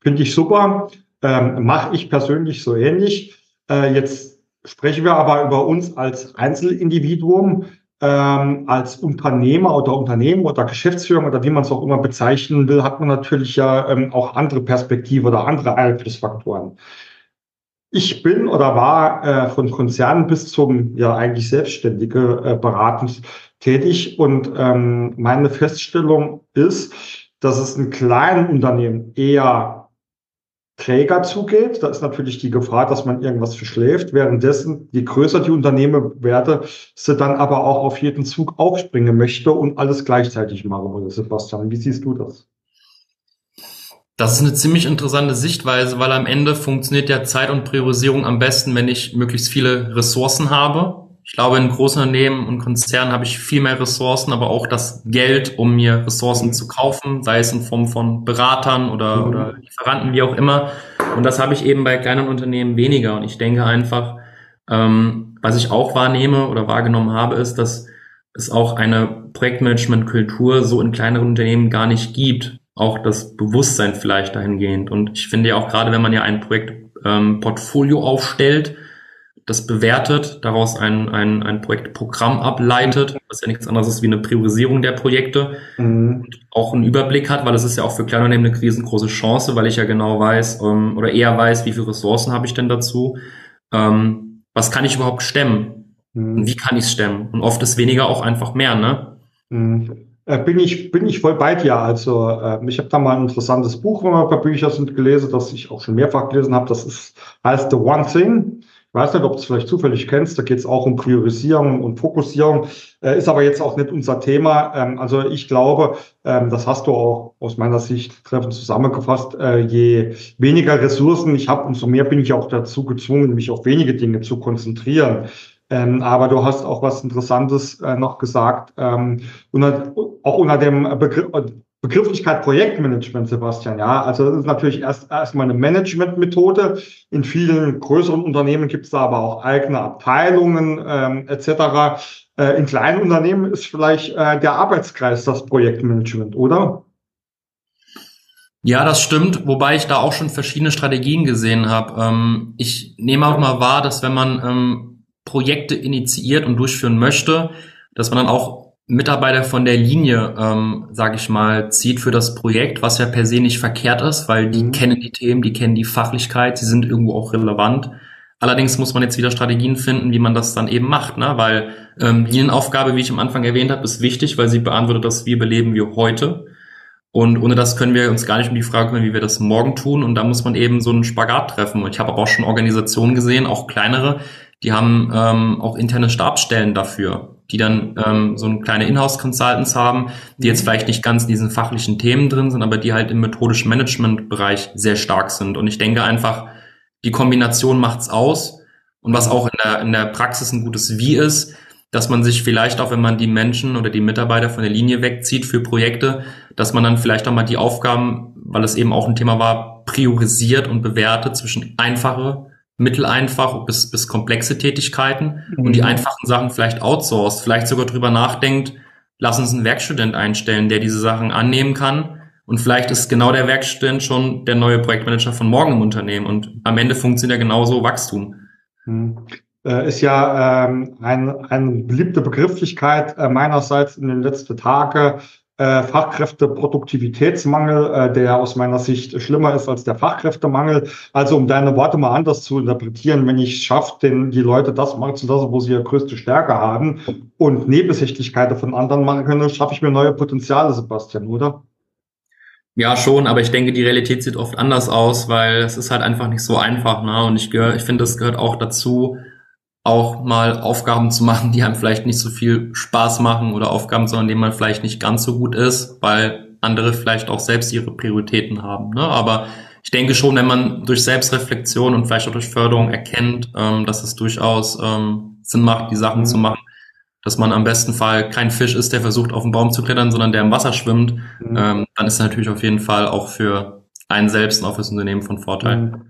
Finde ich super. Ähm, Mache ich persönlich so ähnlich. Äh, jetzt sprechen wir aber über uns als Einzelindividuum, ähm, als Unternehmer oder Unternehmen oder Geschäftsführung oder wie man es auch immer bezeichnen will, hat man natürlich ja ähm, auch andere Perspektive oder andere Einflussfaktoren. Ich bin oder war äh, von Konzernen bis zum ja eigentlich selbstständige äh, beratend tätig und ähm, meine Feststellung ist, dass es in kleinen Unternehmen eher träger zugeht. Da ist natürlich die Gefahr, dass man irgendwas verschläft. Währenddessen, je größer die Unternehmen werde, sie dann aber auch auf jeden Zug aufspringen möchte und alles gleichzeitig machen würde. Sebastian, wie siehst du das? Das ist eine ziemlich interessante Sichtweise, weil am Ende funktioniert ja Zeit und Priorisierung am besten, wenn ich möglichst viele Ressourcen habe ich glaube, in großen Unternehmen und Konzernen habe ich viel mehr Ressourcen, aber auch das Geld, um mir Ressourcen zu kaufen, sei es in Form von Beratern oder, mhm. oder Lieferanten, wie auch immer. Und das habe ich eben bei kleinen Unternehmen weniger. Und ich denke einfach, ähm, was ich auch wahrnehme oder wahrgenommen habe, ist, dass es auch eine Projektmanagement-Kultur so in kleineren Unternehmen gar nicht gibt. Auch das Bewusstsein vielleicht dahingehend. Und ich finde ja auch gerade, wenn man ja ein Projektportfolio ähm, aufstellt, das bewertet, daraus ein, ein, ein Projektprogramm ableitet, was ja nichts anderes ist wie eine Priorisierung der Projekte mhm. und auch einen Überblick hat, weil es ist ja auch für Kleinunternehmen eine riesengroße Chance, weil ich ja genau weiß ähm, oder eher weiß, wie viele Ressourcen habe ich denn dazu, ähm, was kann ich überhaupt stemmen mhm. und wie kann ich es stemmen und oft ist weniger auch einfach mehr, ne? Mhm. Äh, bin ich, bin ich voll bei dir. Also äh, ich habe da mal ein interessantes Buch, wo wir ein paar Bücher sind gelesen, das ich auch schon mehrfach gelesen habe. Das ist heißt The One Thing. Ich weiß nicht, ob du es vielleicht zufällig kennst, da geht es auch um Priorisierung und Fokussierung, äh, ist aber jetzt auch nicht unser Thema. Ähm, also ich glaube, ähm, das hast du auch aus meiner Sicht treffend zusammengefasst, äh, je weniger Ressourcen ich habe, umso mehr bin ich auch dazu gezwungen, mich auf wenige Dinge zu konzentrieren. Ähm, aber du hast auch was Interessantes äh, noch gesagt, ähm, unter, auch unter dem Begriff, Begrifflichkeit Projektmanagement, Sebastian, ja. Also das ist natürlich erst erstmal eine Managementmethode. In vielen größeren Unternehmen gibt es da aber auch eigene Abteilungen ähm, etc. Äh, in kleinen Unternehmen ist vielleicht äh, der Arbeitskreis das Projektmanagement, oder? Ja, das stimmt, wobei ich da auch schon verschiedene Strategien gesehen habe. Ähm, ich nehme auch mal wahr, dass wenn man ähm, Projekte initiiert und durchführen möchte, dass man dann auch Mitarbeiter von der Linie, ähm, sage ich mal, zieht für das Projekt, was ja per se nicht verkehrt ist, weil die mhm. kennen die Themen, die kennen die Fachlichkeit, sie sind irgendwo auch relevant. Allerdings muss man jetzt wieder Strategien finden, wie man das dann eben macht, ne? weil ähm, Linienaufgabe, wie ich am Anfang erwähnt habe, ist wichtig, weil sie beantwortet das, wie beleben wir heute. Und ohne das können wir uns gar nicht um die Frage kümmern, wie wir das morgen tun. Und da muss man eben so einen Spagat treffen. Und ich habe aber auch schon Organisationen gesehen, auch kleinere, die haben ähm, auch interne Stabsstellen dafür die dann ähm, so eine kleine Inhouse-Consultants haben, die jetzt vielleicht nicht ganz in diesen fachlichen Themen drin sind, aber die halt im methodischen Management-Bereich sehr stark sind. Und ich denke einfach, die Kombination macht's aus. Und was auch in der, in der Praxis ein gutes Wie ist, dass man sich vielleicht auch, wenn man die Menschen oder die Mitarbeiter von der Linie wegzieht für Projekte, dass man dann vielleicht auch mal die Aufgaben, weil es eben auch ein Thema war, priorisiert und bewertet zwischen einfache mitteleinfach bis, bis komplexe Tätigkeiten mhm. und die mhm. einfachen Sachen vielleicht outsourced, vielleicht sogar drüber nachdenkt, lass uns einen Werkstudent einstellen, der diese Sachen annehmen kann. Und vielleicht ist genau der Werkstudent schon der neue Projektmanager von morgen im Unternehmen. Und am Ende funktioniert ja genauso Wachstum. Mhm. Äh, ist ja ähm, ein, eine beliebte Begrifflichkeit äh, meinerseits in den letzten Tagen äh, Fachkräfteproduktivitätsmangel, äh, der aus meiner Sicht schlimmer ist als der Fachkräftemangel. Also um deine Worte mal anders zu interpretieren, wenn ich schaffe, den, die Leute das machen zu lassen, wo sie ihre größte Stärke haben und Nebensächlichkeiten von anderen machen können, schaffe ich mir neue Potenziale, Sebastian, oder? Ja, schon, aber ich denke, die Realität sieht oft anders aus, weil es ist halt einfach nicht so einfach. Ne? Und ich, gehör, ich finde, das gehört auch dazu, auch mal Aufgaben zu machen, die einem vielleicht nicht so viel Spaß machen oder Aufgaben, sondern denen man vielleicht nicht ganz so gut ist, weil andere vielleicht auch selbst ihre Prioritäten haben. Ne? Aber ich denke schon, wenn man durch Selbstreflexion und vielleicht auch durch Förderung erkennt, ähm, dass es durchaus ähm, Sinn macht, die Sachen mhm. zu machen, dass man am besten Fall kein Fisch ist, der versucht, auf den Baum zu klettern, sondern der im Wasser schwimmt, mhm. ähm, dann ist natürlich auf jeden Fall auch für einen selbst und auch fürs Unternehmen von Vorteil. Mhm.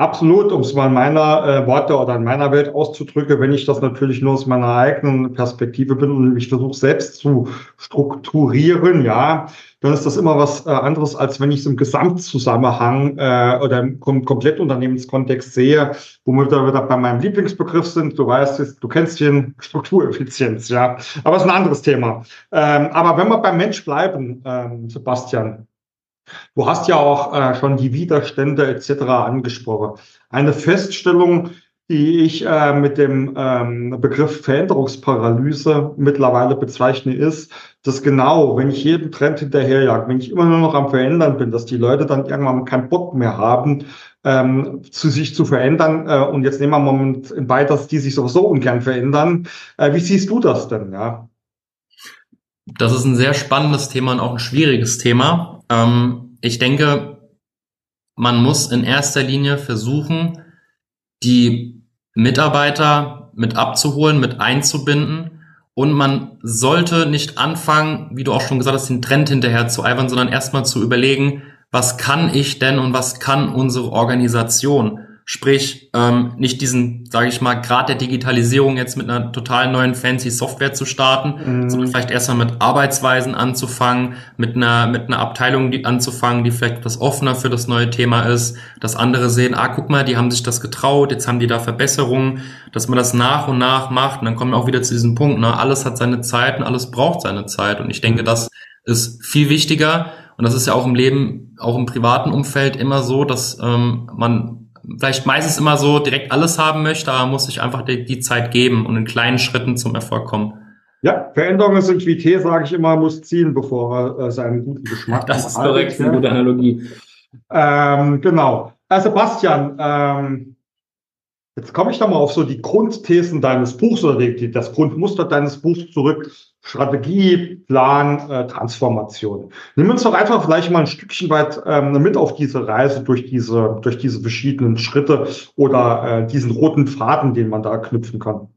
Absolut, um es mal in meiner äh, Worte oder in meiner Welt auszudrücken, wenn ich das natürlich nur aus meiner eigenen Perspektive bin und ich versuche selbst zu strukturieren, ja, dann ist das immer was äh, anderes, als wenn ich es im Gesamtzusammenhang äh, oder im kom Komplettunternehmenskontext sehe, womit wir wieder bei meinem Lieblingsbegriff sind. Du weißt, du kennst den Struktureffizienz, ja, aber es ist ein anderes Thema. Ähm, aber wenn wir beim Mensch bleiben, ähm, Sebastian, Du hast ja auch äh, schon die Widerstände etc. angesprochen. Eine Feststellung, die ich äh, mit dem ähm, Begriff Veränderungsparalyse mittlerweile bezeichne, ist, dass genau, wenn ich jedem Trend hinterherjage, wenn ich immer nur noch am Verändern bin, dass die Leute dann irgendwann keinen Bock mehr haben, ähm, zu sich zu verändern. Äh, und jetzt nehmen wir mal Moment bei, dass die sich sowieso ungern verändern. Äh, wie siehst du das denn? Ja? Das ist ein sehr spannendes Thema und auch ein schwieriges Thema. Ähm, ich denke, man muss in erster Linie versuchen, die Mitarbeiter mit abzuholen, mit einzubinden. Und man sollte nicht anfangen, wie du auch schon gesagt hast, den Trend hinterher zu eifern, sondern erstmal zu überlegen, was kann ich denn und was kann unsere Organisation? Sprich, ähm, nicht diesen, sage ich mal, Grad der Digitalisierung jetzt mit einer total neuen fancy Software zu starten, mhm. sondern vielleicht erstmal mit Arbeitsweisen anzufangen, mit einer, mit einer Abteilung die, anzufangen, die vielleicht etwas offener für das neue Thema ist, dass andere sehen, ah, guck mal, die haben sich das getraut, jetzt haben die da Verbesserungen, dass man das nach und nach macht und dann kommen wir auch wieder zu diesem Punkt, ne? alles hat seine Zeit und alles braucht seine Zeit und ich denke, das ist viel wichtiger und das ist ja auch im Leben, auch im privaten Umfeld immer so, dass ähm, man vielleicht meistens immer so direkt alles haben möchte, aber muss sich einfach die, die Zeit geben und in kleinen Schritten zum Erfolg kommen. Ja, Veränderungen sind wie Tee, sage ich immer, muss ziehen, bevor er äh, seinen guten Geschmack Das ist korrekt, eine gute Analogie. Ähm, genau. Äh, Sebastian, ähm, jetzt komme ich da mal auf so die Grundthesen deines Buchs oder die, das Grundmuster deines Buchs zurück. Strategie, Plan, äh, Transformation. Nimm uns doch einfach vielleicht mal ein Stückchen weit ähm, mit auf diese Reise durch diese, durch diese verschiedenen Schritte oder äh, diesen roten Faden, den man da knüpfen kann.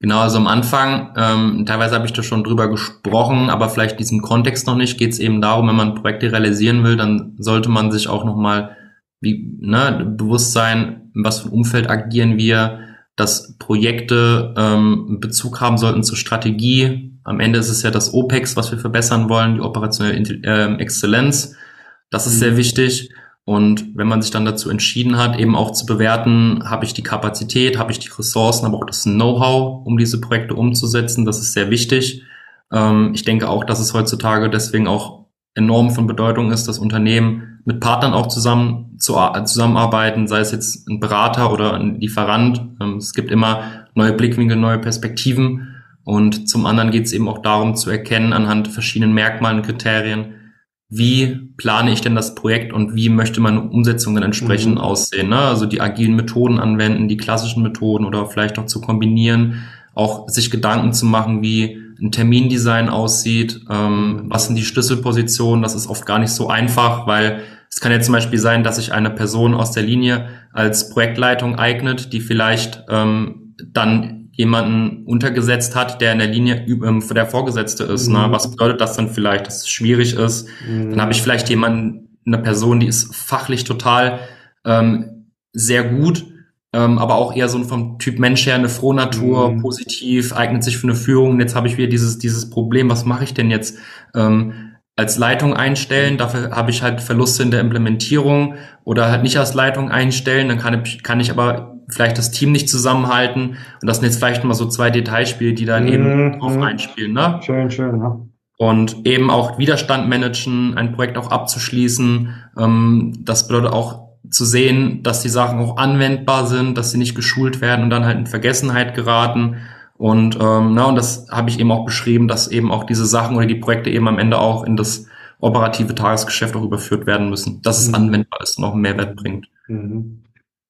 Genau, also am Anfang, ähm, teilweise habe ich da schon drüber gesprochen, aber vielleicht diesen Kontext noch nicht, geht es eben darum, wenn man Projekte realisieren will, dann sollte man sich auch nochmal ne, bewusst sein, in was für ein Umfeld agieren wir, dass Projekte ähm, Bezug haben sollten zur Strategie. Am Ende ist es ja das OPEX, was wir verbessern wollen, die operationelle äh, Exzellenz. Das ist sehr mhm. wichtig. Und wenn man sich dann dazu entschieden hat, eben auch zu bewerten, habe ich die Kapazität, habe ich die Ressourcen, aber auch das Know-how, um diese Projekte umzusetzen, das ist sehr wichtig. Ähm, ich denke auch, dass es heutzutage deswegen auch enorm von Bedeutung ist, dass Unternehmen mit Partnern auch zusammen zu, zusammenarbeiten, sei es jetzt ein Berater oder ein Lieferant. Ähm, es gibt immer neue Blickwinkel, neue Perspektiven. Und zum anderen geht es eben auch darum zu erkennen anhand verschiedenen Merkmalen, Kriterien, wie plane ich denn das Projekt und wie möchte meine Umsetzung dann entsprechend mhm. aussehen. Ne? Also die agilen Methoden anwenden, die klassischen Methoden oder vielleicht auch zu kombinieren, auch sich Gedanken zu machen, wie ein Termindesign aussieht, ähm, was sind die Schlüsselpositionen, das ist oft gar nicht so einfach, weil es kann ja zum Beispiel sein, dass sich eine Person aus der Linie als Projektleitung eignet, die vielleicht ähm, dann jemanden untergesetzt hat, der in der Linie ähm, der Vorgesetzte ist. Ne? Mhm. Ne? Was bedeutet das dann vielleicht, dass es schwierig ist? Mhm. Dann habe ich vielleicht jemanden, eine Person, die ist fachlich total ähm, sehr gut, ähm, aber auch eher so vom Typ Mensch her, eine Frohnatur, mhm. positiv, eignet sich für eine Führung. Und jetzt habe ich wieder dieses, dieses Problem, was mache ich denn jetzt? Ähm, als Leitung einstellen, dafür habe ich halt Verluste in der Implementierung oder halt nicht als Leitung einstellen, dann kann ich, kann ich aber vielleicht das Team nicht zusammenhalten. Und das sind jetzt vielleicht mal so zwei Detailspiele, die dann mhm. eben drauf einspielen. Ne? Schön, schön, ja. Und eben auch Widerstand managen, ein Projekt auch abzuschließen. Ähm, das bedeutet auch zu sehen, dass die Sachen auch anwendbar sind, dass sie nicht geschult werden und dann halt in Vergessenheit geraten. Und, ähm, na, und das habe ich eben auch beschrieben, dass eben auch diese Sachen oder die Projekte eben am Ende auch in das operative Tagesgeschäft auch überführt werden müssen, dass es mhm. anwendbar ist und auch einen Mehrwert bringt. Mhm.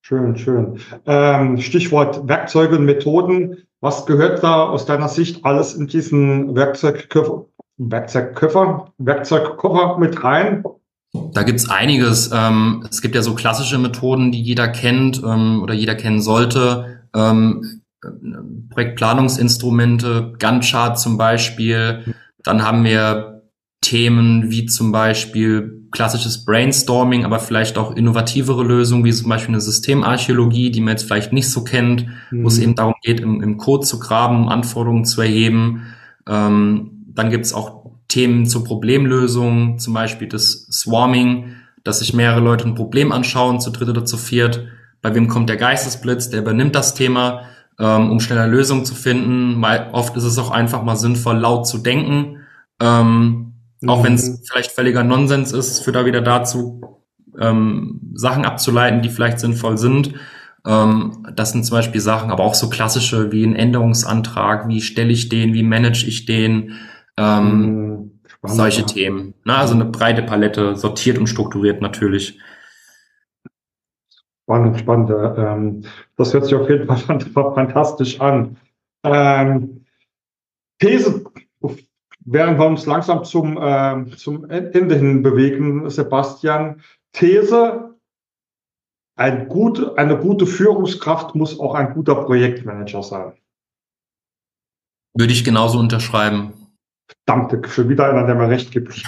Schön, schön. Ähm, Stichwort Werkzeuge und Methoden. Was gehört da aus deiner Sicht alles in diesen Werkzeugkoffer, Werkzeugkoffer, Werkzeugkoffer mit rein? Da gibt's einiges. Ähm, es gibt ja so klassische Methoden, die jeder kennt ähm, oder jeder kennen sollte. Ähm, Projektplanungsinstrumente, Gantt-Chart zum Beispiel. Dann haben wir Themen wie zum Beispiel klassisches Brainstorming, aber vielleicht auch innovativere Lösungen, wie zum Beispiel eine Systemarchäologie, die man jetzt vielleicht nicht so kennt, mhm. wo es mhm. eben darum geht, im, im, Code zu graben, Anforderungen zu erheben. Ähm, dann gibt es auch Themen zur Problemlösung, zum Beispiel das Swarming, dass sich mehrere Leute ein Problem anschauen, zu dritt oder zu viert. Bei wem kommt der Geistesblitz, der übernimmt das Thema, ähm, um schneller Lösungen zu finden. Mal, oft ist es auch einfach mal sinnvoll, laut zu denken. Ähm, auch wenn es mhm. vielleicht völliger Nonsens ist, führt da wieder dazu, ähm, Sachen abzuleiten, die vielleicht sinnvoll sind. Ähm, das sind zum Beispiel Sachen, aber auch so klassische wie ein Änderungsantrag, wie stelle ich den, wie manage ich den, ähm, mhm. solche Themen. Na, also eine breite Palette, sortiert und strukturiert natürlich. Spannend, spannend. Ähm, das hört sich auf jeden Fall fantastisch an. Ähm, These, während wir uns langsam zum, äh, zum Ende hin bewegen, Sebastian, These, ein gut, eine gute Führungskraft muss auch ein guter Projektmanager sein. Würde ich genauso unterschreiben. Verdammte, schon wieder einer, der mir recht gibt.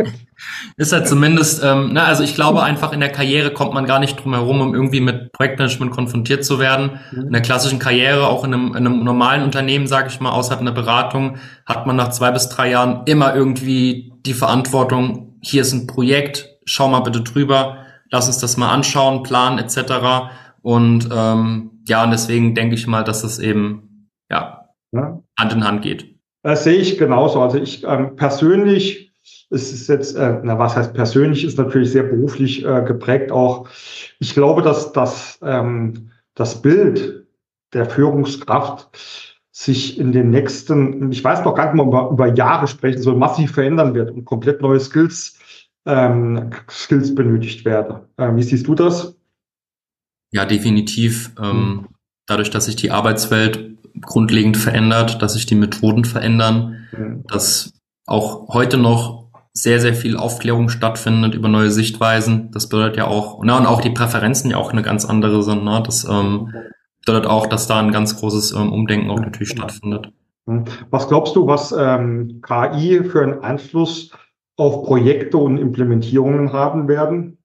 ist halt zumindest, ähm, na, also ich glaube einfach in der Karriere kommt man gar nicht drum herum, um irgendwie mit Projektmanagement konfrontiert zu werden. Mhm. In der klassischen Karriere, auch in einem, in einem normalen Unternehmen, sage ich mal, außerhalb einer Beratung, hat man nach zwei bis drei Jahren immer irgendwie die Verantwortung, hier ist ein Projekt, schau mal bitte drüber, lass uns das mal anschauen, planen etc. Und ähm, ja, und deswegen denke ich mal, dass es eben ja, ja. Hand in Hand geht. Das sehe ich genauso. Also ich ähm, persönlich, es ist jetzt, äh, na was heißt persönlich, ist natürlich sehr beruflich äh, geprägt auch. Ich glaube, dass, dass ähm, das Bild der Führungskraft sich in den nächsten, ich weiß noch gar nicht mal über, über Jahre sprechen soll, massiv verändern wird und komplett neue Skills, ähm, Skills benötigt werden. Äh, wie siehst du das? Ja, definitiv. Ähm, hm. Dadurch, dass sich die Arbeitswelt grundlegend verändert, dass sich die Methoden verändern, mhm. dass auch heute noch sehr, sehr viel Aufklärung stattfindet über neue Sichtweisen. Das bedeutet ja auch, na, und auch die Präferenzen ja auch eine ganz andere sind. Ne? Das, ähm, bedeutet auch, dass da ein ganz großes ähm, Umdenken auch natürlich stattfindet. Hm. Was glaubst du, was ähm, KI für einen Einfluss auf Projekte und Implementierungen haben werden?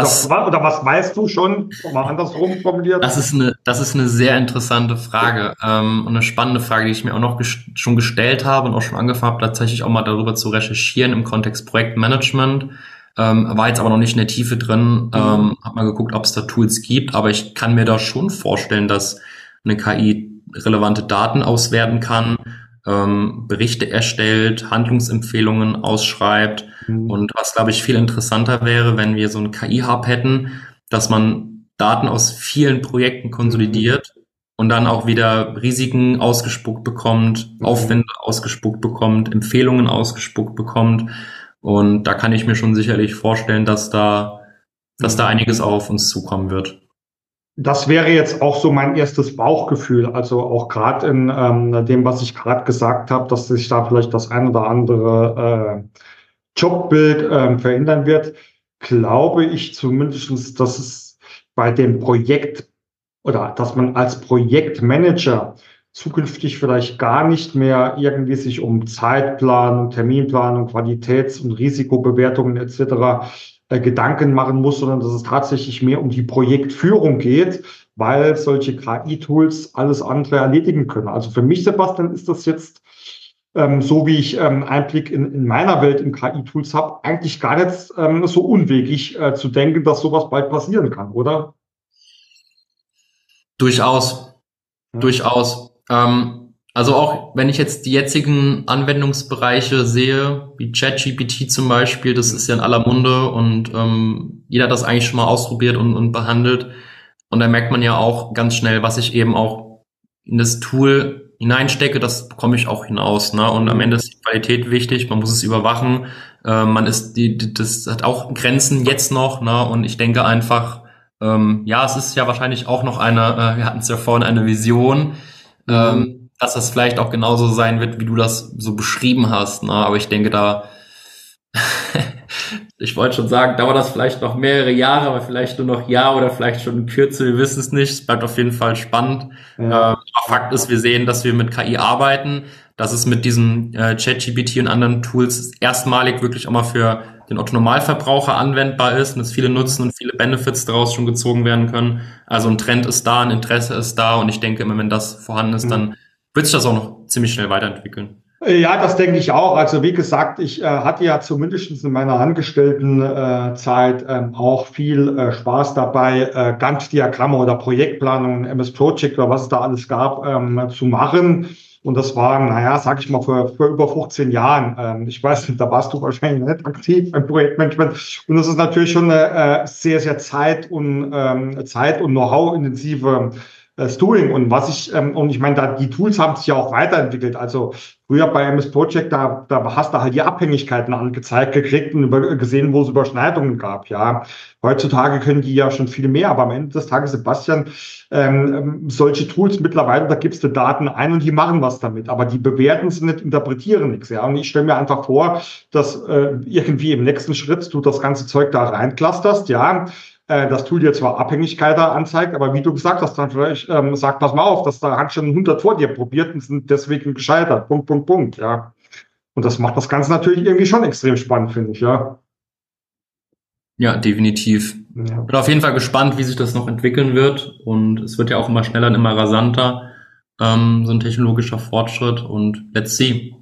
Das, oder, oder, was weißt du schon, mal andersrum formuliert? Das ist eine, das ist eine sehr interessante Frage ähm, und eine spannende Frage, die ich mir auch noch ges schon gestellt habe und auch schon angefangen habe, tatsächlich auch mal darüber zu recherchieren im Kontext Projektmanagement. Ähm, war jetzt aber noch nicht in der Tiefe drin, ähm, mhm. habe mal geguckt, ob es da Tools gibt, aber ich kann mir da schon vorstellen, dass eine KI relevante Daten auswerten kann, ähm, Berichte erstellt, Handlungsempfehlungen ausschreibt. Mhm. Und was, glaube ich, viel interessanter wäre, wenn wir so einen KI-Hub hätten, dass man Daten aus vielen Projekten konsolidiert mhm. und dann auch wieder Risiken ausgespuckt bekommt, mhm. Aufwände ausgespuckt bekommt, Empfehlungen ausgespuckt bekommt. Und da kann ich mir schon sicherlich vorstellen, dass da, dass da mhm. einiges auf uns zukommen wird. Das wäre jetzt auch so mein erstes Bauchgefühl. Also auch gerade in ähm, dem, was ich gerade gesagt habe, dass sich da vielleicht das ein oder andere äh, Jobbild äh, verändern wird, glaube ich zumindestens, dass es bei dem Projekt oder dass man als Projektmanager zukünftig vielleicht gar nicht mehr irgendwie sich um Zeitplanung, Terminplanung, Qualitäts- und Risikobewertungen etc äh, Gedanken machen muss, sondern dass es tatsächlich mehr um die Projektführung geht, weil solche KI-Tools alles andere erledigen können. Also für mich, Sebastian, ist das jetzt ähm, so wie ich ähm, Einblick in, in meiner Welt in KI-Tools habe, eigentlich gar nicht ähm, so unwegig äh, zu denken, dass sowas bald passieren kann, oder? Durchaus. Ja. Durchaus. Ähm, also auch wenn ich jetzt die jetzigen Anwendungsbereiche sehe, wie ChatGPT zum Beispiel, das ist ja in aller Munde und ähm, jeder hat das eigentlich schon mal ausprobiert und, und behandelt. Und da merkt man ja auch ganz schnell, was ich eben auch in das Tool hineinstecke, das bekomme ich auch hinaus. Ne? Und am Ende ist die Qualität wichtig, man muss es überwachen. Äh, man ist die, das hat auch Grenzen jetzt noch. Ne? Und ich denke einfach, ähm, ja, es ist ja wahrscheinlich auch noch eine, äh, wir hatten es ja vorhin, eine Vision. Ähm, dass das vielleicht auch genauso sein wird, wie du das so beschrieben hast. Ne? Aber ich denke, da, ich wollte schon sagen, dauert das vielleicht noch mehrere Jahre, aber vielleicht nur noch Jahr oder vielleicht schon in Kürze, wir wissen es nicht. Es bleibt auf jeden Fall spannend. Ja. Äh, Fakt ist, wir sehen, dass wir mit KI arbeiten, dass es mit diesem äh, ChatGPT und anderen Tools erstmalig wirklich auch mal für den Otto-Normalverbraucher anwendbar ist und dass viele Nutzen und viele Benefits daraus schon gezogen werden können. Also ein Trend ist da, ein Interesse ist da und ich denke immer, wenn das vorhanden ist, mhm. dann wird sich das auch noch ziemlich schnell weiterentwickeln. Ja, das denke ich auch. Also wie gesagt, ich äh, hatte ja zumindest in meiner Angestelltenzeit äh, ähm, auch viel äh, Spaß dabei, äh, Gantt-Diagramme oder Projektplanungen, MS Project oder was es da alles gab, ähm, zu machen. Und das war, naja, sag ich mal, vor, vor über 15 Jahren. Ähm, ich weiß nicht, da warst du wahrscheinlich nicht aktiv beim Projektmanagement. Und das ist natürlich schon eine äh, sehr, sehr zeit- und, ähm, zeit- und Know-how-intensive das Tooling. Und was ich, ähm, und ich meine, da die Tools haben sich ja auch weiterentwickelt. Also früher bei MS Project, da, da hast du halt die Abhängigkeiten angezeigt gekriegt und über, gesehen, wo es Überschneidungen gab. Ja, heutzutage können die ja schon viel mehr, aber am Ende des Tages, Sebastian, ähm, ähm solche Tools mittlerweile, da gibst du Daten ein und die machen was damit, aber die bewerten sie nicht, interpretieren nichts. Ja, und ich stelle mir einfach vor, dass äh, irgendwie im nächsten Schritt du das ganze Zeug da reinclusterst, ja, äh, das Tool dir zwar Abhängigkeit anzeigt, aber wie du gesagt hast, dann vielleicht ähm, sagt, pass mal auf, dass da hat schon 100 vor dir probiert und sind deswegen gescheitert. Punkt, Punkt, Punkt, ja. Und das macht das Ganze natürlich irgendwie schon extrem spannend, finde ich, ja. Ja, definitiv. Ja. Bin auf jeden Fall gespannt, wie sich das noch entwickeln wird. Und es wird ja auch immer schneller und immer rasanter, ähm, so ein technologischer Fortschritt. Und let's see.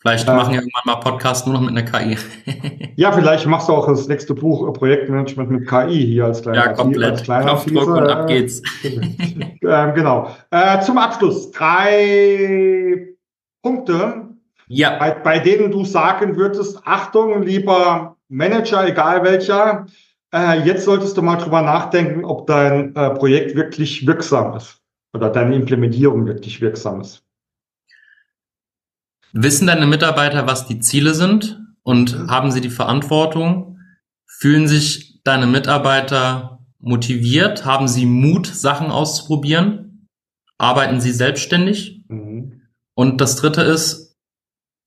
Vielleicht äh, machen wir irgendwann mal Podcast nur noch mit einer KI. ja, vielleicht machst du auch das nächste Buch äh, Projektmanagement mit KI hier als kleiner Ja, komplett. Als kleiner Knopfdruck Teaser. und ab geht's. ähm, genau. Äh, zum Abschluss drei Punkte, ja. bei, bei denen du sagen würdest, Achtung, lieber Manager, egal welcher, äh, jetzt solltest du mal drüber nachdenken, ob dein äh, Projekt wirklich wirksam ist oder deine Implementierung wirklich wirksam ist. Wissen deine Mitarbeiter, was die Ziele sind und haben sie die Verantwortung? Fühlen sich deine Mitarbeiter motiviert? Haben sie Mut, Sachen auszuprobieren? Arbeiten sie selbstständig? Und das dritte ist,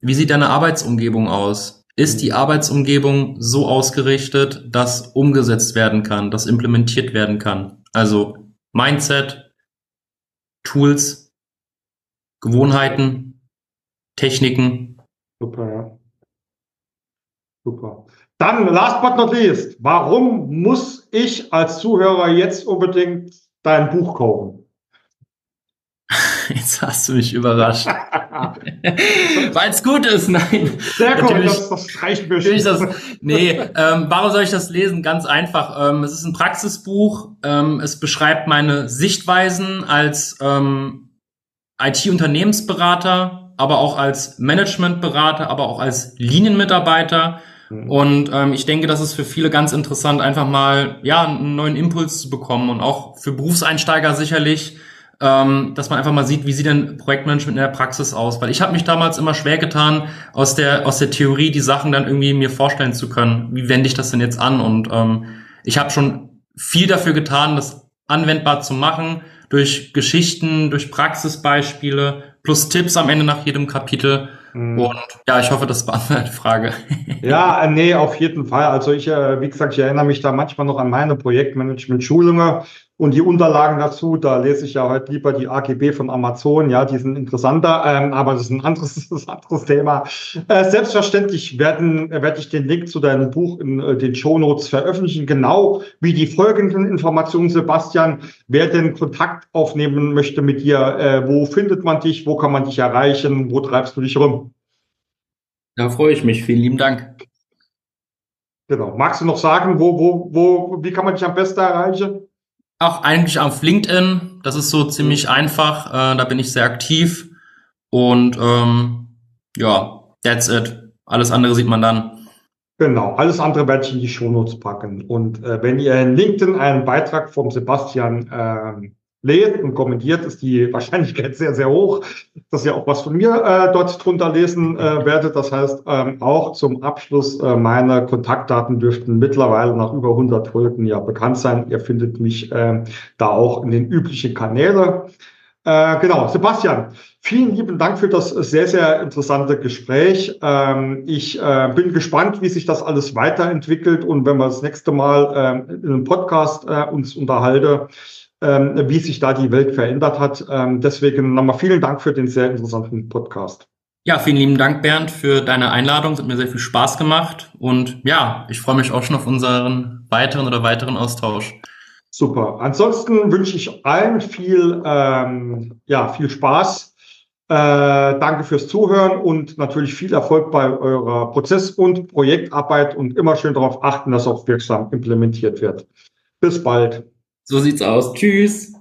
wie sieht deine Arbeitsumgebung aus? Ist die. Arbeitsumgebung so ausgerichtet, dass umgesetzt werden kann, dass implementiert werden kann? Also Mindset, Tools, Gewohnheiten, Techniken. Super, ja. Super. Dann, last but not least, warum muss ich als Zuhörer jetzt unbedingt dein Buch kaufen? Jetzt hast du mich überrascht. Weil es gut ist, nein. Sehr gut, das, das reicht mir schon. Das, nee, ähm, warum soll ich das lesen? Ganz einfach. Ähm, es ist ein Praxisbuch. Ähm, es beschreibt meine Sichtweisen als ähm, IT-Unternehmensberater, aber auch als Managementberater, aber auch als Linienmitarbeiter. Mhm. Und ähm, ich denke, das ist für viele ganz interessant, einfach mal ja einen neuen Impuls zu bekommen und auch für Berufseinsteiger sicherlich ähm, dass man einfach mal sieht, wie sieht denn Projektmanagement in der Praxis aus? Weil ich habe mich damals immer schwer getan, aus der aus der Theorie die Sachen dann irgendwie mir vorstellen zu können. Wie wende ich das denn jetzt an? Und ähm, ich habe schon viel dafür getan, das anwendbar zu machen durch Geschichten, durch Praxisbeispiele plus Tipps am Ende nach jedem Kapitel. Mhm. Und ja, ich hoffe, das beantwortet die Frage. Ja, äh, nee, auf jeden Fall. Also ich, äh, wie gesagt, ich erinnere mich da manchmal noch an meine Projektmanagement-Schulungen und die Unterlagen dazu, da lese ich ja heute lieber die AGB von Amazon, ja, die sind interessanter, ähm, aber das ist ein anderes, das anderes Thema. Äh, selbstverständlich werden, werde ich den Link zu deinem Buch in äh, den Shownotes veröffentlichen, genau wie die folgenden Informationen, Sebastian. Wer den Kontakt aufnehmen möchte mit dir, äh, wo findet man dich, wo kann man dich erreichen, wo treibst du dich rum? Da freue ich mich. Vielen lieben Dank. Genau. Magst du noch sagen, wo, wo, wo, wie kann man dich am besten erreichen? Auch eigentlich auf LinkedIn. Das ist so ziemlich einfach. Äh, da bin ich sehr aktiv. Und ähm, ja, that's it. Alles andere sieht man dann. Genau, alles andere werde ich in die Shownotes packen. Und äh, wenn ihr in LinkedIn einen Beitrag vom Sebastian äh, lest und kommentiert, ist die Wahrscheinlichkeit sehr, sehr hoch, dass ihr auch was von mir äh, dort drunter lesen äh, werdet. Das heißt, ähm, auch zum Abschluss, äh, meine Kontaktdaten dürften mittlerweile nach über 100 Folgen ja bekannt sein. Ihr findet mich äh, da auch in den üblichen Kanälen. Äh, genau, Sebastian, vielen lieben Dank für das sehr, sehr interessante Gespräch. Ähm, ich äh, bin gespannt, wie sich das alles weiterentwickelt und wenn wir das nächste Mal äh, in einem Podcast äh, uns unterhalten, ähm, wie sich da die Welt verändert hat. Ähm, deswegen nochmal vielen Dank für den sehr interessanten Podcast. Ja, vielen lieben Dank, Bernd, für deine Einladung. Es hat mir sehr viel Spaß gemacht. Und ja, ich freue mich auch schon auf unseren weiteren oder weiteren Austausch. Super. Ansonsten wünsche ich allen viel, ähm, ja, viel Spaß. Äh, danke fürs Zuhören und natürlich viel Erfolg bei eurer Prozess- und Projektarbeit und immer schön darauf achten, dass auch wirksam implementiert wird. Bis bald. So sieht's aus. Tschüss.